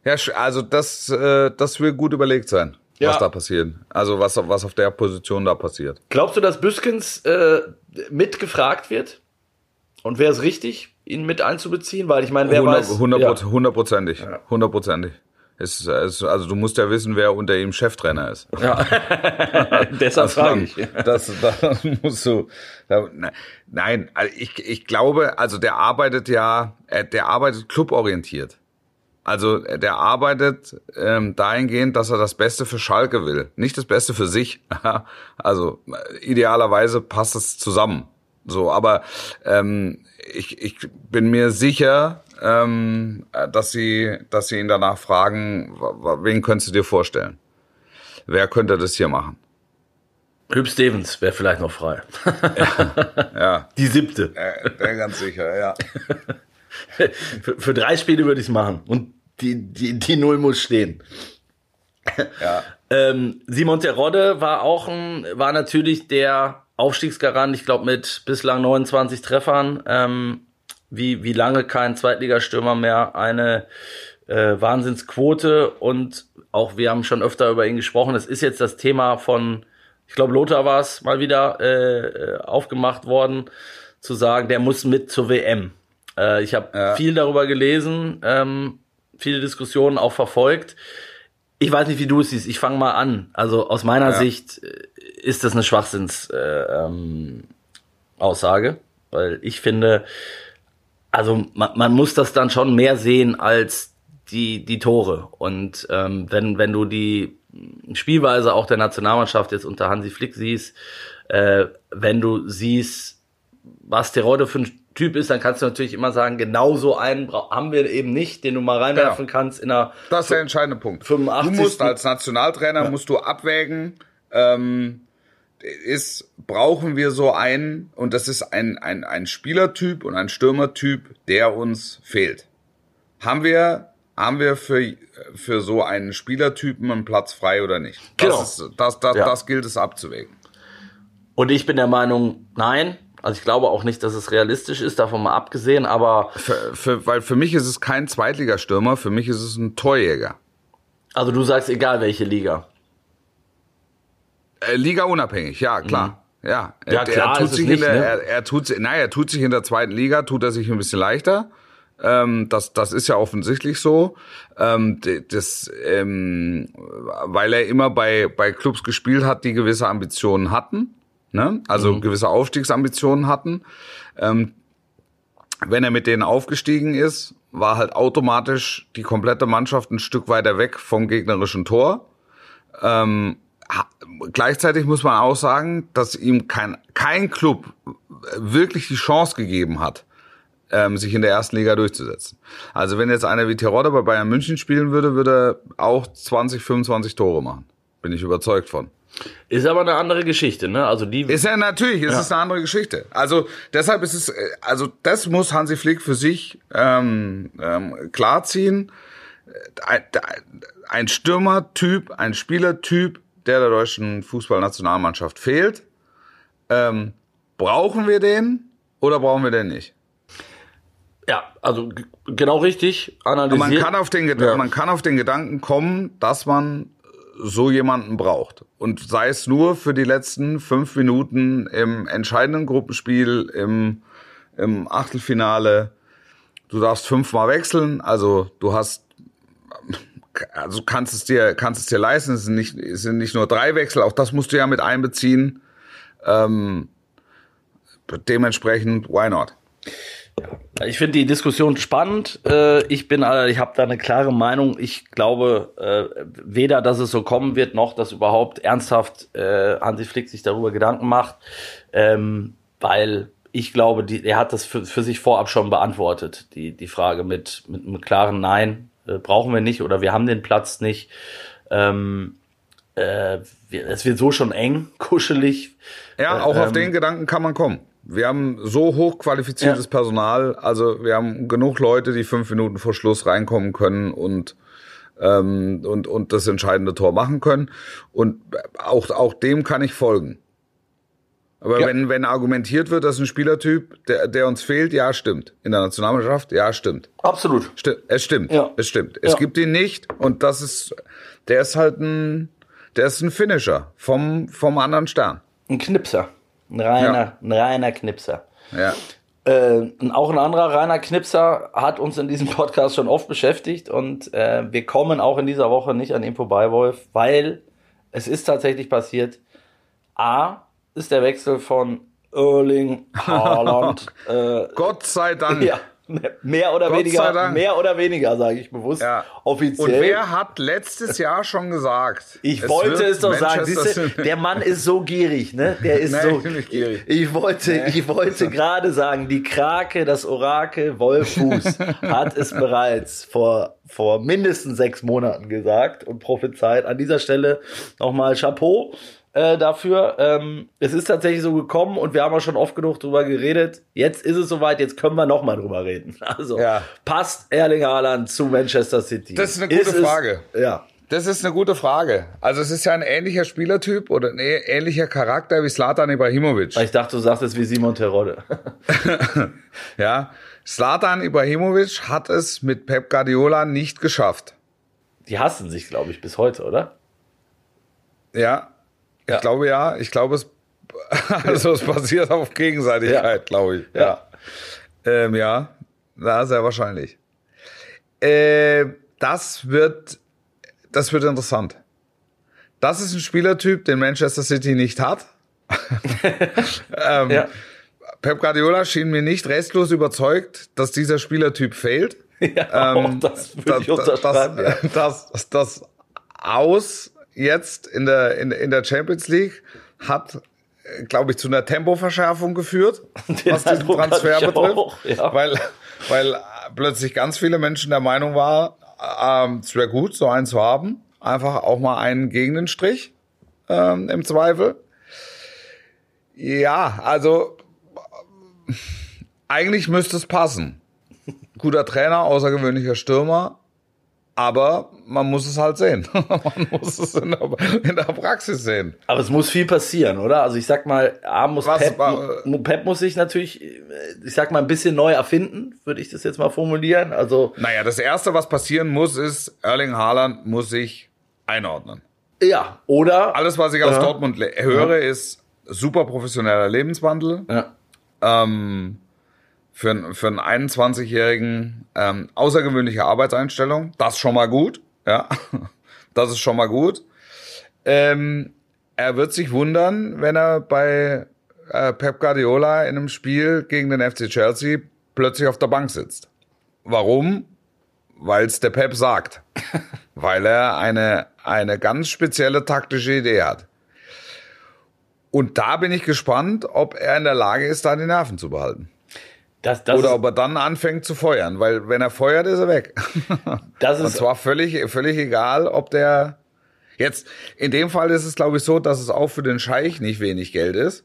Ja, also das, äh, das will gut überlegt sein, Ja. was da passiert. Also was, was auf der Position da passiert. Glaubst du, dass Büskens äh, mitgefragt wird? Und wäre es richtig, ihn mit einzubeziehen? Weil ich meine, wer weiß. Hundert- Hundertprozentig. Hundertprozentig. Es, es, also du musst ja wissen, wer unter ihm Cheftrainer ist. Ja. Deshalb frage ich. Das, das musst du. Da, ne- nein, also ich, ich glaube, also der arbeitet ja, äh, der arbeitet cluborientiert. Also äh, der arbeitet ähm, dahingehend, dass er das Beste für Schalke will, nicht das Beste für sich. also äh, idealerweise passt es zusammen. So, aber ähm, ich, ich bin mir sicher, ähm, äh, dass sie, dass sie ihn danach fragen, wen könntest du dir vorstellen? Wer könnte das hier machen? Hüb Stevens wäre vielleicht noch frei. Ja, Die siebte. äh, ganz sicher, ja. Für, für drei Spiele würde ich es machen. Und die, die, die Null muss stehen. ja. Ähm, Simon Terodde war auch ein, war natürlich der Aufstiegsgarant, ich glaube mit bislang 29 Treffern. Ähm, wie, wie lange kein Zweitligastürmer mehr eine äh, Wahnsinnsquote und auch wir haben schon öfter über ihn gesprochen. Es ist jetzt das Thema von, ich glaube Lothar war es mal wieder äh, äh, aufgemacht worden, zu sagen, der muss mit zur WM. Äh, ich habe Ja. viel darüber gelesen, ähm, viele Diskussionen auch verfolgt. Ich weiß nicht, wie du es siehst. Ich fange mal an. Also aus meiner Ja. Sicht äh, ist das eine Schwachsinns äh, ähm, Aussage, weil ich finde, also man, man muss das dann schon mehr sehen als die die Tore. Und ähm, wenn wenn du die Spielweise auch der Nationalmannschaft jetzt unter Hansi Flick siehst, äh, wenn du siehst, was Terodde für ein Typ ist, dann kannst du natürlich immer sagen, genau so einen haben wir eben nicht, den du mal reinwerfen Genau. kannst in einer Das ist der entscheidende Punkt. 85. Du musst als Nationaltrainer musst du abwägen, ähm, ist, brauchen wir so einen, und das ist ein, ein, ein Spielertyp und ein Stürmertyp, der uns fehlt. Haben wir, haben wir für, für so einen Spielertypen einen Platz frei oder nicht? Das, Genau. ist, das, das, Ja. das gilt es abzuwägen. Und ich bin der Meinung, nein. Also ich glaube auch nicht, dass es realistisch ist, davon mal abgesehen, aber Für, für, weil für mich ist es kein Zweitligastürmer, für mich ist es ein Torjäger. also du sagst egal welche Liga. Äh, Liga unabhängig, ja, klar. Ja, Mhm. Ja, er, klar er tut sich nicht, in der, ne? er, er tut, nein, er tut sich in der zweiten Liga, tut er sich ein bisschen leichter. Ähm, das, das ist ja offensichtlich so. Ähm, das, ähm, weil er immer bei, bei Clubs gespielt hat, die gewisse Ambitionen hatten, ne? also Mhm. gewisse Aufstiegsambitionen hatten. Ähm, wenn er mit denen aufgestiegen ist, war halt automatisch die komplette Mannschaft ein Stück weiter weg vom gegnerischen Tor. Ähm, gleichzeitig muss man auch sagen, dass ihm kein, kein Club wirklich die Chance gegeben hat, ähm, sich in der ersten Liga durchzusetzen. Also wenn jetzt einer wie Terodde bei Bayern München spielen würde, würde er auch 20, 25 Tore machen. Bin ich überzeugt von. Ist aber eine andere Geschichte, ne? Also die Ist ja natürlich, es ist eine andere Geschichte. Also deshalb ist es, äh, also das muss Hansi Flick für sich ähm, ähm, klarziehen. Ein, ein Stürmertyp, ein Spielertyp, der der deutschen Fußballnationalmannschaft fehlt. Ähm, brauchen wir den oder brauchen wir den nicht? ja, also genau richtig Man analysiert. kann, auf den, Geda- Ja. man kann auf den Gedanken kommen, dass man so jemanden braucht. Und sei es nur für die letzten fünf Minuten im entscheidenden Gruppenspiel, im, im Achtelfinale. Du darfst fünfmal wechseln, also du hast, also kannst es dir, kannst es dir leisten. Es sind nicht, es sind nicht nur drei Wechsel, auch das musst du ja mit einbeziehen. Ähm, dementsprechend, why not? Ich finde die Diskussion spannend. Äh, Ich bin, äh, ich habe da eine klare Meinung. Ich glaube äh, weder, dass es so kommen wird, noch dass überhaupt ernsthaft Hansi Flick sich darüber Gedanken macht, ähm, weil ich glaube, die, er hat das für, für sich vorab schon beantwortet. Die die Frage mit mit einem klaren Nein äh, brauchen wir nicht oder wir haben den Platz nicht. Ähm, äh, es wird so schon eng, kuschelig. Ja, auch auf ähm, den Gedanken kann man kommen. Wir haben so hochqualifiziertes Ja. Personal, also wir haben genug Leute, die fünf Minuten vor Schluss reinkommen können und ähm, und und das entscheidende Tor machen können. Und auch auch dem kann ich folgen. Aber Ja. wenn, wenn argumentiert wird, dass ein Spielertyp, der, der uns fehlt, ja, stimmt. In der Nationalmannschaft, ja, stimmt. Absolut. Sti es stimmt. Ja. Es stimmt. Es Ja. gibt ihn nicht und das ist, der ist halt ein, der ist ein Finisher vom, vom anderen Stern. Ein Knipser. Ein reiner, ein reiner Knipser. Ja. Äh, auch ein anderer reiner Knipser hat uns in diesem Podcast schon oft beschäftigt und äh, wir kommen auch in dieser Woche nicht an ihm vorbei, Wolf, weil es ist tatsächlich passiert. A ist der Wechsel von Erling Haaland. äh, Gott sei Dank. ja, mehr oder Gott weniger, mehr oder weniger, sage ich bewusst, Ja. offiziell. Und wer hat letztes Jahr schon gesagt? Ich wollte wird es doch sagen. Siehste, der Mann ist so gierig, ne? Der ist Nee, so. nicht gierig. Ich wollte, ich wollte gerade sagen, die Krake, das Orakel Wolfuß hat es bereits vor, vor mindestens sechs Monaten gesagt und prophezeit. An dieser Stelle nochmal Chapeau. Äh, dafür. Ähm, es ist tatsächlich so gekommen und wir haben auch schon oft genug drüber geredet. Jetzt ist es soweit, jetzt können wir nochmal drüber reden. Also Ja. passt Erling Haaland zu Manchester City? Das ist eine gute es, Frage. Ja. Das ist eine gute Frage. Also es ist ja ein ähnlicher Spielertyp oder ein ähnlicher Charakter wie Slatan Ibrahimovic. Ich dachte, du sagst es wie Simon Terodde. Ja, Slatan Ibrahimovic hat es mit Pep Guardiola nicht geschafft. Die hassen sich, glaube ich, bis heute, oder? Ja, ich Ja. glaube ja. Ich glaube es, also es basiert auf Gegenseitigkeit, Ja. glaube ich. Ja. Ähm, ja, na, sehr wahrscheinlich. Äh, das wird, das wird interessant. Das ist ein Spielertyp, den Manchester City nicht hat. ähm, Ja. Pep Guardiola schien mir nicht restlos überzeugt, dass dieser Spielertyp fehlt. Ja, auch das würde ich unterschreiben. ja. Ähm, Das, das, das Aus jetzt in der, in, in der Champions League hat, glaube ich, zu einer Tempoverschärfung geführt, Den was diesen Transfer betrifft. auch, ja. Weil, weil plötzlich ganz viele Menschen der Meinung war, ähm, es wäre gut, so einen zu haben. Einfach auch mal einen gegen den Strich ähm, im Zweifel. Ja, also eigentlich müsste es passen. Guter Trainer, außergewöhnlicher Stürmer, aber man muss es halt sehen. man muss es in der, in der Praxis sehen. Aber es muss viel passieren, oder? Also ich sag mal, A muss Was Pep, mu- Pep muss sich natürlich, äh, ich sag mal, ein bisschen neu erfinden, würde ich das jetzt mal formulieren. Also Naja, das Erste, was passieren muss, ist, Erling Haaland muss sich einordnen. ja, oder Alles, was ich aus Ja. Dortmund höre, ist super professioneller Lebenswandel. ja, Ähm, für, einen- für einen 21-Jährigen ähm, außergewöhnliche Arbeitseinstellung. Das schon mal gut. Ja, das ist schon mal gut. Ähm, er wird sich wundern, wenn er bei äh, Pep Guardiola in einem Spiel gegen den FC Chelsea plötzlich auf der Bank sitzt. Warum? Weil es der Pep sagt. Weil er eine, eine ganz spezielle taktische Idee hat. Und da bin ich gespannt, ob er in der Lage ist, da die Nerven zu behalten. Das, das, Oder ob er dann anfängt zu feuern, weil wenn er feuert, ist er weg. das Und ist zwar völlig, völlig egal, ob der jetzt, in dem Fall ist es glaube ich so, dass es auch für den Scheich nicht wenig Geld ist.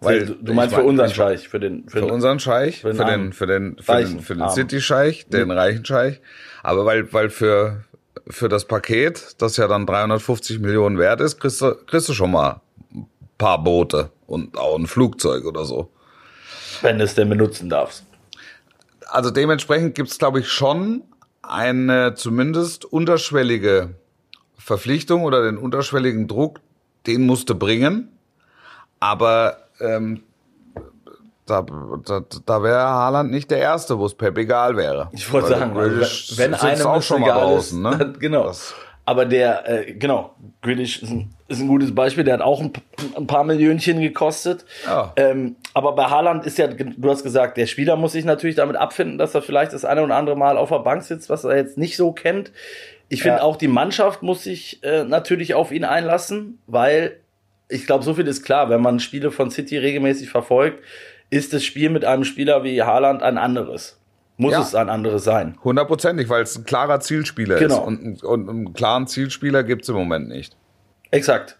du, du meinst für unseren Scheich, für den, für, Für den unseren Scheich, für für den den, für den, für Reichen, den, für den Armen. City-Scheich, den reichen Scheich. Aber weil, weil für, für das Paket, das ja dann 350 Millionen wert ist, kriegst du, kriegst du schon mal ein paar Boote und auch ein Flugzeug oder so. Wenn du es denn benutzen darfst. also dementsprechend gibt es, glaube ich, schon eine zumindest unterschwellige Verpflichtung oder den unterschwelligen Druck, den musste bringen. Aber ähm, da, da, da wäre Haaland nicht der Erste, wo es Pep egal wäre. Ich wollte sagen, Grealish wenn einem auch schon mal draußen, ist, ne? genau. Das- Aber der, äh, genau, Grealish ist ein, ist ein gutes Beispiel. Der hat auch ein, ein paar Millionchen gekostet. Ja. Ähm, aber bei Haaland ist ja, du hast gesagt, der Spieler muss sich natürlich damit abfinden, dass er vielleicht das eine oder andere Mal auf der Bank sitzt, was er jetzt nicht so kennt. Ich finde Ja. auch die Mannschaft muss sich äh, natürlich auf ihn einlassen, weil ich glaube, so viel ist klar, wenn man Spiele von City regelmäßig verfolgt, ist das Spiel mit einem Spieler wie Haaland ein anderes. Muss Ja. es ein anderes sein. Hundertprozentig, weil es ein klarer Zielspieler Genau. ist. Und, und einen klaren Zielspieler gibt es im Moment nicht. Exakt.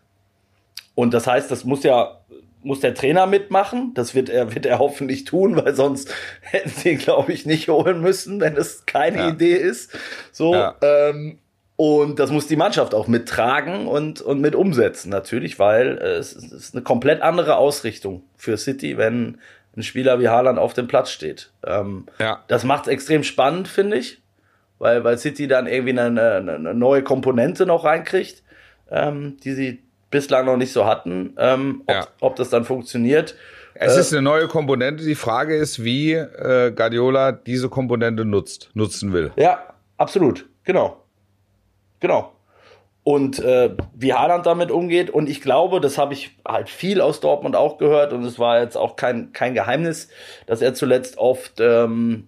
Und das heißt, das muss ja muss der Trainer mitmachen. Das wird er wird er hoffentlich tun, weil sonst hätten sie ihn, glaube ich, nicht holen müssen, wenn es keine Ja. Idee ist. So. Ja. Ähm, Und das muss die Mannschaft auch mittragen und, und mit umsetzen, natürlich, weil äh, es ist eine komplett andere Ausrichtung für City, wenn ein Spieler wie Haaland auf dem Platz steht. Ähm, Ja. Das macht es extrem spannend, finde ich, weil, weil City dann irgendwie eine, eine, neue Komponente noch reinkriegt, ähm, die sie bislang noch nicht so hatten. Ähm, ob, Ja. ob das dann funktioniert. Es ist eine neue Komponente. Die Frage ist, wie äh, Guardiola diese Komponente nutzt, nutzen will. Ja, absolut. Genau. Genau. Und äh, wie Haaland damit umgeht. Und ich glaube, das habe ich halt viel aus Dortmund auch gehört. Und es war jetzt auch kein, kein Geheimnis, dass er zuletzt oft ähm,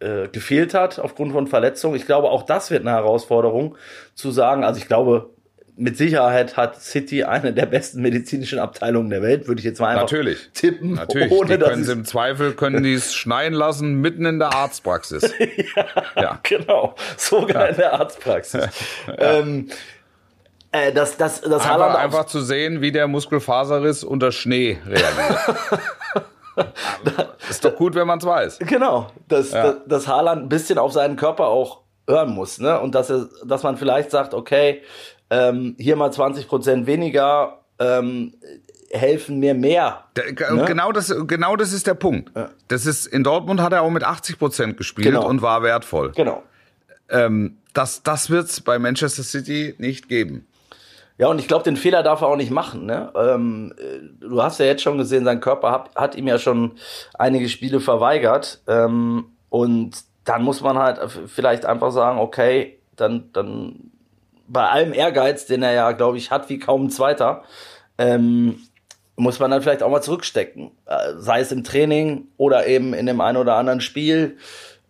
äh, gefehlt hat aufgrund von Verletzungen. Ich glaube, auch das wird eine Herausforderung zu sagen. Also ich glaube, mit Sicherheit hat City eine der besten medizinischen Abteilungen der Welt, würde ich jetzt mal einfach Natürlich. tippen, Natürlich. ohne die können sie im Zweifel können die es schneien lassen mitten in der Arztpraxis. ja. Genau, sogar in der Arztpraxis. ähm, äh, das, das, das Haaland Einfach, auch- einfach zu sehen, wie der Muskelfaserriss unter Schnee reagiert. ist doch gut, wenn man es weiß. Genau, dass, Ja. dass, dass Haaland ein bisschen auf seinen Körper auch hören muss, ne? Und dass er, dass man vielleicht sagt, okay, ähm, hier mal 20 Prozent weniger ähm, helfen mir mehr. Ge- Ne? genau, das, genau das ist der Punkt. Das ist, in Dortmund hat er auch mit 80 Prozent gespielt Genau. und war wertvoll. Genau. Ähm, das das wird es bei Manchester City nicht geben. Ja, und ich glaube, den Fehler darf er auch nicht machen. Ne? Ähm, äh, du hast ja jetzt schon gesehen, sein Körper hat, hat ihm ja schon einige Spiele verweigert. Ähm, und dann muss man halt vielleicht einfach sagen, okay, dann, dann bei allem Ehrgeiz, den er ja, glaube ich, hat wie kaum ein Zweiter, ähm, muss man dann vielleicht auch mal zurückstecken. Äh, sei es im Training oder eben in dem einen oder anderen Spiel.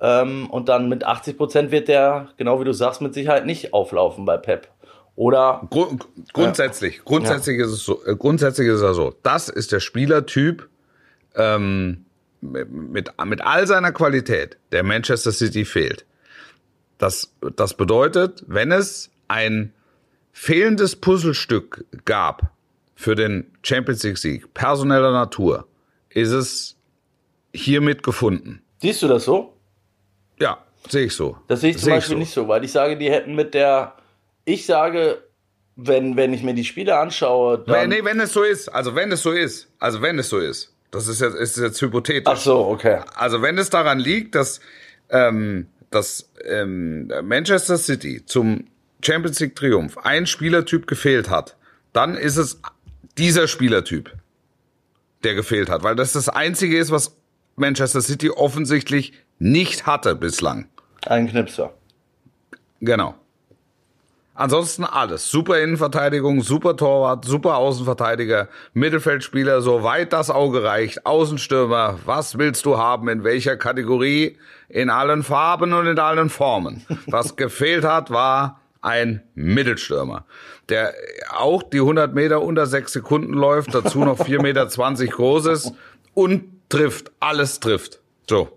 Ähm, und dann mit 80 Prozent wird der, genau wie du sagst, mit Sicherheit nicht auflaufen bei Pep. Oder Grund, grundsätzlich, grundsätzlich ist es so, äh, grundsätzlich ist es so. Das ist der Spielertyp ähm, mit, mit mit all seiner Qualität, der Manchester City fehlt. Das das bedeutet, wenn es ein fehlendes Puzzlestück gab für den Champions League Sieg personeller Natur, ist es hiermit gefunden. siehst du das so? Ja, sehe ich so. Das sehe ich zum Sehe Beispiel nicht so, weil ich sage, die hätten mit der, ich sage, wenn, wenn ich mir die Spiele anschaue, dann, nee, wenn es so ist, also wenn es so ist, also wenn es so ist, das ist jetzt, ist jetzt hypothetisch. ach so, okay. Also wenn es daran liegt, dass, ähm, dass ähm, Manchester City zum Champions League Triumph ein Spielertyp gefehlt hat, dann ist es dieser Spielertyp, der gefehlt hat, weil das das Einzige ist, was Manchester City offensichtlich nicht hatte bislang. Ein Knipser. Genau. Ansonsten alles. Super Innenverteidigung, super Torwart, super Außenverteidiger, Mittelfeldspieler, soweit das Auge reicht, Außenstürmer, was willst du haben, in welcher Kategorie, in allen Farben und in allen Formen. Was gefehlt hat, war ein Mittelstürmer, der auch die 100 Meter unter sechs Sekunden läuft, dazu noch 4,20 Meter groß ist und trifft, alles trifft. So.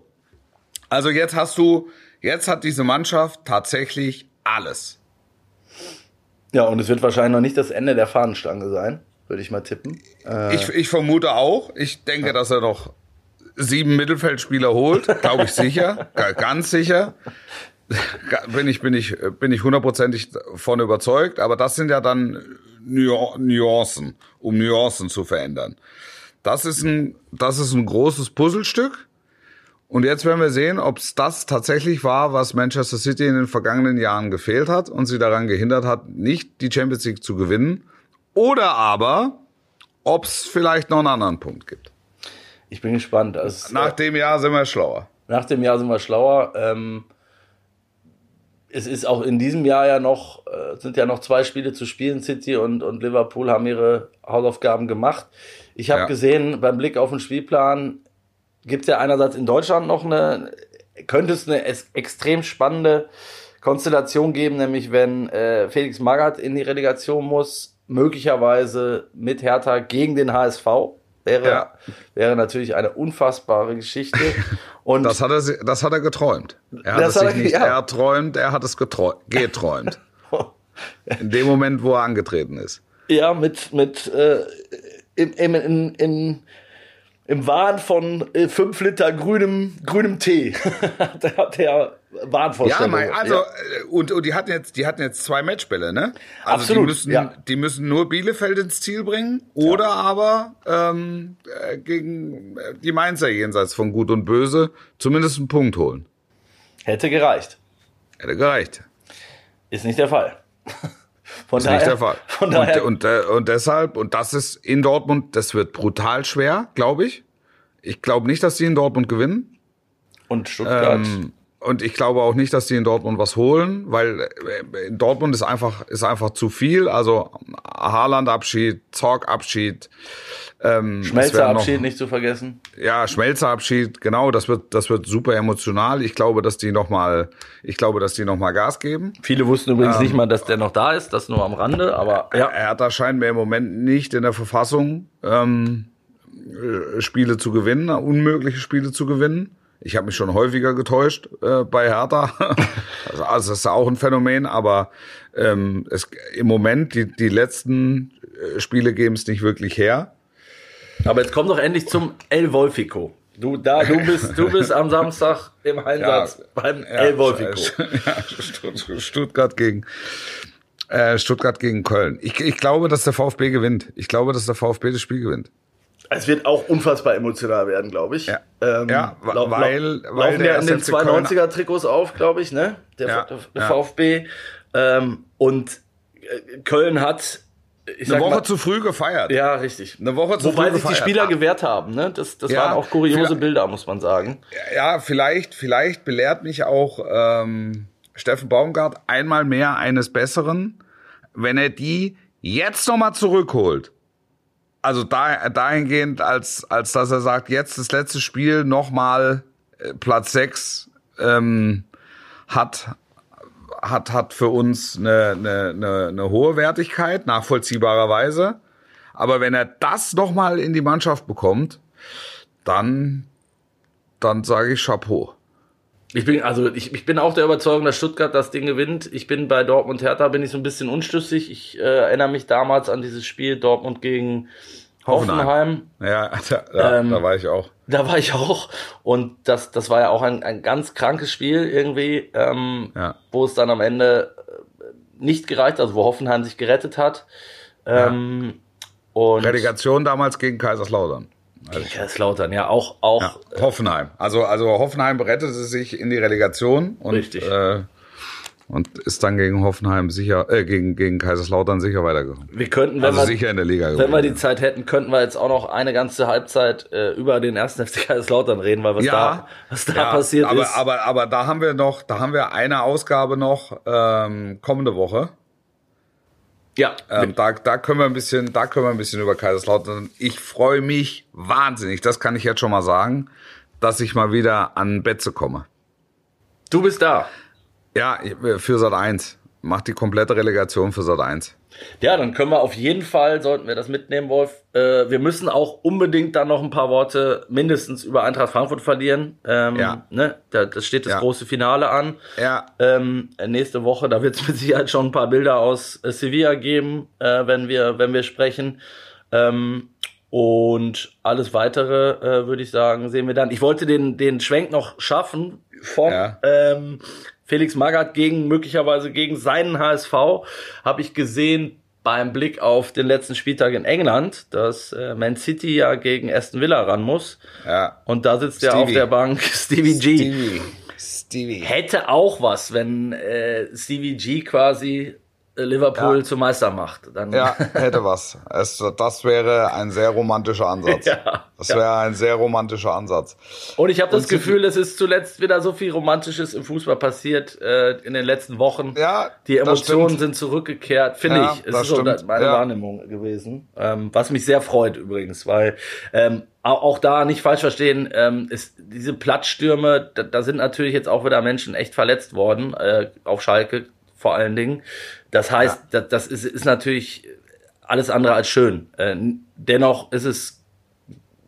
Also jetzt hast du, jetzt hat diese Mannschaft tatsächlich alles. Ja, und es wird wahrscheinlich noch nicht das Ende der Fahnenstange sein, würde ich mal tippen. Äh, Ich, ich vermute auch. Ich denke, dass er noch sieben Mittelfeldspieler holt. Glaube ich sicher. Ga- Ganz sicher. Bin ich, bin ich, bin ich hundertprozentig von überzeugt. Aber das sind ja dann Nu- Nuancen, um Nuancen zu verändern. Das ist ein, das ist ein großes Puzzlestück. Und jetzt werden wir sehen, ob es das tatsächlich war, was Manchester City in den vergangenen Jahren gefehlt hat und sie daran gehindert hat, nicht die Champions League zu gewinnen. Oder aber, ob es vielleicht noch einen anderen Punkt gibt. ich bin gespannt. Also, Nach dem Jahr sind wir schlauer. nach dem Jahr sind wir schlauer. Ähm, es ist auch in diesem Jahr ja noch, äh, sind ja noch zwei Spiele zu spielen. City und, und Liverpool haben ihre Hausaufgaben gemacht. Ich habe Ja. gesehen, beim Blick auf den Spielplan gibt es ja einerseits in Deutschland noch eine, könnte es eine extrem spannende Konstellation geben, nämlich wenn äh, Felix Magath in die Relegation muss, möglicherweise mit Hertha gegen den HSV. Wäre, Ja. wäre natürlich eine unfassbare Geschichte. Und Das hat er, das hat er geträumt. Er hat es sich er- nicht ja. erträumt, er hat es geträumt. In dem Moment, wo er angetreten ist. Ja, mit, mit äh, in, in, in, im Wahn von äh, 5 Liter grünem, grünem Tee. da hat der Wahnvorstellung. Ja, mein, also ja. Und, und die hatten jetzt, die hatten jetzt zwei Matchbälle, ne? Also Absolut, die müssen, ja. die müssen nur Bielefeld ins Ziel bringen oder ja. aber ähm, äh, gegen die Mainzer jenseits von Gut und Böse zumindest einen Punkt holen. Hätte gereicht. Hätte gereicht. Ist nicht der Fall. Von ist daher, nicht der Fall. Von daher und, und, äh, und deshalb, und das ist in Dortmund, das wird brutal schwer, glaube ich. Ich glaube nicht, dass sie in Dortmund gewinnen. Und Stuttgart. Ähm, und ich glaube auch nicht, dass die in Dortmund was holen, weil äh, in Dortmund ist einfach, ist einfach zu viel. Also Haaland-Abschied, Zorg-Abschied. Ähm, Schmelzer-Abschied nicht zu vergessen. Ja, Schmelzer-Abschied, genau. Das wird, das wird super emotional. Ich glaube, dass die noch mal, ich glaube, dass die noch mal Gas geben. Viele wussten übrigens ähm, nicht mal, dass der noch da ist. Das nur am Rande. Aber ja. Er hat da scheinbar im Moment nicht in der Verfassung ähm, Spiele zu gewinnen, unmögliche Spiele zu gewinnen. Ich habe mich schon häufiger getäuscht äh, bei Hertha. also das ist auch ein Phänomen, aber ähm, es, im Moment, die, die letzten äh, Spiele geben es nicht wirklich her. Aber jetzt komm doch endlich zum El Wolfico. Du, da, du bist, du bist am Samstag im Einsatz ja, beim ja, El Wolfico. Ja, Stuttgart gegen, äh, Stuttgart gegen Köln. Ich, ich glaube, dass der VfB gewinnt. Ich glaube, dass der VfB das Spiel gewinnt. Es wird auch unfassbar emotional werden, glaube ich. Ja, ähm, ja weil, weil laufen ja in den 92er Trikots auf, glaube ich, ne? Der, ja, der ja. VfB. Ähm, und äh, Köln hat eine Woche mal, zu früh gefeiert. Ja, richtig. Eine Woche zu Wobei früh sich gefeiert. die Spieler gewehrt haben, ne? Das, das ja, waren auch kuriose Bilder, muss man sagen. Ja, vielleicht, vielleicht belehrt mich auch ähm, Steffen Baumgart einmal mehr eines Besseren, wenn er die jetzt nochmal zurückholt also da, dahingehend, als, als dass er sagt, jetzt das letzte Spiel nochmal äh, Platz 6 ähm, hat, hat, hat für uns eine, eine, eine, eine hohe Wertigkeit, nachvollziehbarerweise. Aber wenn er das nochmal in die Mannschaft bekommt, dann, dann sage ich Chapeau. Ich bin, also ich, ich bin auch der Überzeugung, dass Stuttgart das Ding gewinnt. Ich bin bei Dortmund Hertha, bin ich so ein bisschen unschlüssig. Ich äh, erinnere mich damals an dieses Spiel Dortmund gegen Hoffenheim. Hoffenheim. Ja, da, da, ähm, da war ich auch. Da war ich auch. Und das, das war ja auch ein, ein ganz krankes Spiel irgendwie, ähm, ja. wo es dann am Ende äh, nicht gereicht, also wo Hoffenheim sich gerettet hat. Ähm, ja. und Relegation damals gegen Kaiserslautern. Also, Kaiserslautern, ja, auch, auch. Ja, Hoffenheim. Also, also Hoffenheim rettete sich in die Relegation und, Richtig. Äh, und ist dann gegen Hoffenheim sicher, äh, gegen, gegen Kaiserslautern sicher weitergekommen. Wir könnten, wenn also wir, sicher in der Liga wenn wir die Zeit hätten, könnten wir jetzt auch noch eine ganze Halbzeit äh, über den ersten FC Kaiserslautern reden, weil was ja, da, was da ja, passiert aber, ist. Aber, aber da haben wir noch, da haben wir eine Ausgabe noch ähm, kommende Woche. Ja. Ähm, da, da können wir ein bisschen, da können wir ein bisschen über Kaiserslautern. Ich freue mich wahnsinnig, das kann ich jetzt schon mal sagen, dass ich mal wieder an Betze komme. Du bist da. Ja, für Sat 1. Macht die komplette Relegation für Sat 1. Ja, dann können wir auf jeden Fall, sollten wir das mitnehmen, Wolf. Äh, wir müssen auch unbedingt dann noch ein paar Worte mindestens über Eintracht Frankfurt verlieren. Ähm, ja. Ne, da, das steht das ja. große Finale an. Ja. Ähm, nächste Woche, da wird es mit Sicherheit schon ein paar Bilder aus äh, Sevilla geben, äh, wenn wir, wenn wir sprechen. Ähm, und alles weitere, äh, würde ich sagen, sehen wir dann. Ich wollte den, den Schwenk noch schaffen von ja. Felix Magath gegen möglicherweise gegen seinen HSV habe ich gesehen beim Blick auf den letzten Spieltag in England, dass äh, Man City ja gegen Aston Villa ran muss. Ja. Und da sitzt er auf der Bank Stevie G. Stevie. Stevie. Hätte auch was, wenn äh, Stevie G quasi Liverpool ja. zum Meister macht. Dann ja, hätte was. Es, das wäre ein sehr romantischer Ansatz. ja, das ja. wäre ein sehr romantischer Ansatz. Und ich habe das Gefühl, es ist zuletzt wieder so viel Romantisches im Fußball passiert äh, in den letzten Wochen. Ja, Die Emotionen sind zurückgekehrt, finde ja, ich. Es ist stimmt. so meine Wahrnehmung gewesen. Ähm, was mich sehr freut übrigens, weil ähm, auch da nicht falsch verstehen, ähm, ist diese Platzstürme, da, da sind natürlich jetzt auch wieder Menschen echt verletzt worden, äh, auf Schalke vor allen Dingen. Das heißt, ja. das, das ist, ist natürlich alles andere als schön. Äh, dennoch ist es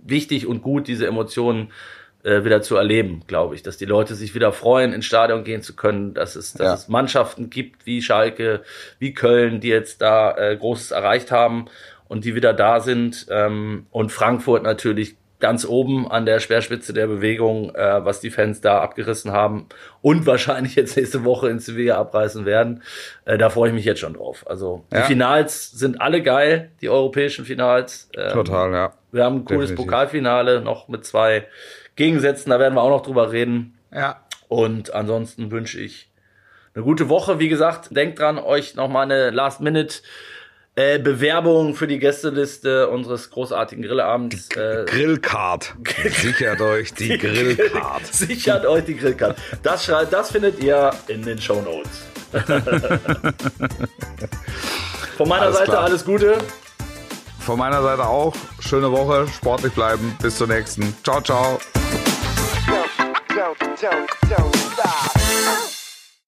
wichtig und gut, diese Emotionen äh, wieder zu erleben, glaube ich, dass die Leute sich wieder freuen, ins Stadion gehen zu können, dass es, dass ja. es Mannschaften gibt wie Schalke, wie Köln, die jetzt da äh, Großes erreicht haben und die wieder da sind. Ähm, und Frankfurt natürlich ganz oben an der Speerspitze der Bewegung, äh, was die Fans da abgerissen haben und wahrscheinlich jetzt nächste Woche in Sevilla abreißen werden. Äh, da freue ich mich jetzt schon drauf. Also die Ja. Finals sind alle geil, die europäischen Finals. Ähm, Total, ja. Wir haben ein cooles Definitiv. Pokalfinale noch mit zwei Gegensätzen, da werden wir auch noch drüber reden. Ja. Und ansonsten wünsche ich eine gute Woche. Wie gesagt, denkt dran, euch nochmal eine Last-Minute äh, Bewerbung für die Gästeliste unseres großartigen Grillabends. Äh, Grillcard. Sichert euch die Grillcard. Sichert euch die Grillcard. Das, das findet ihr in den Show Notes. Von meiner Alles Seite klar. alles Gute. Von meiner Seite auch. Schöne Woche. Sportlich bleiben. Bis zur nächsten. Ciao, ciao. don't, don't, don't stop.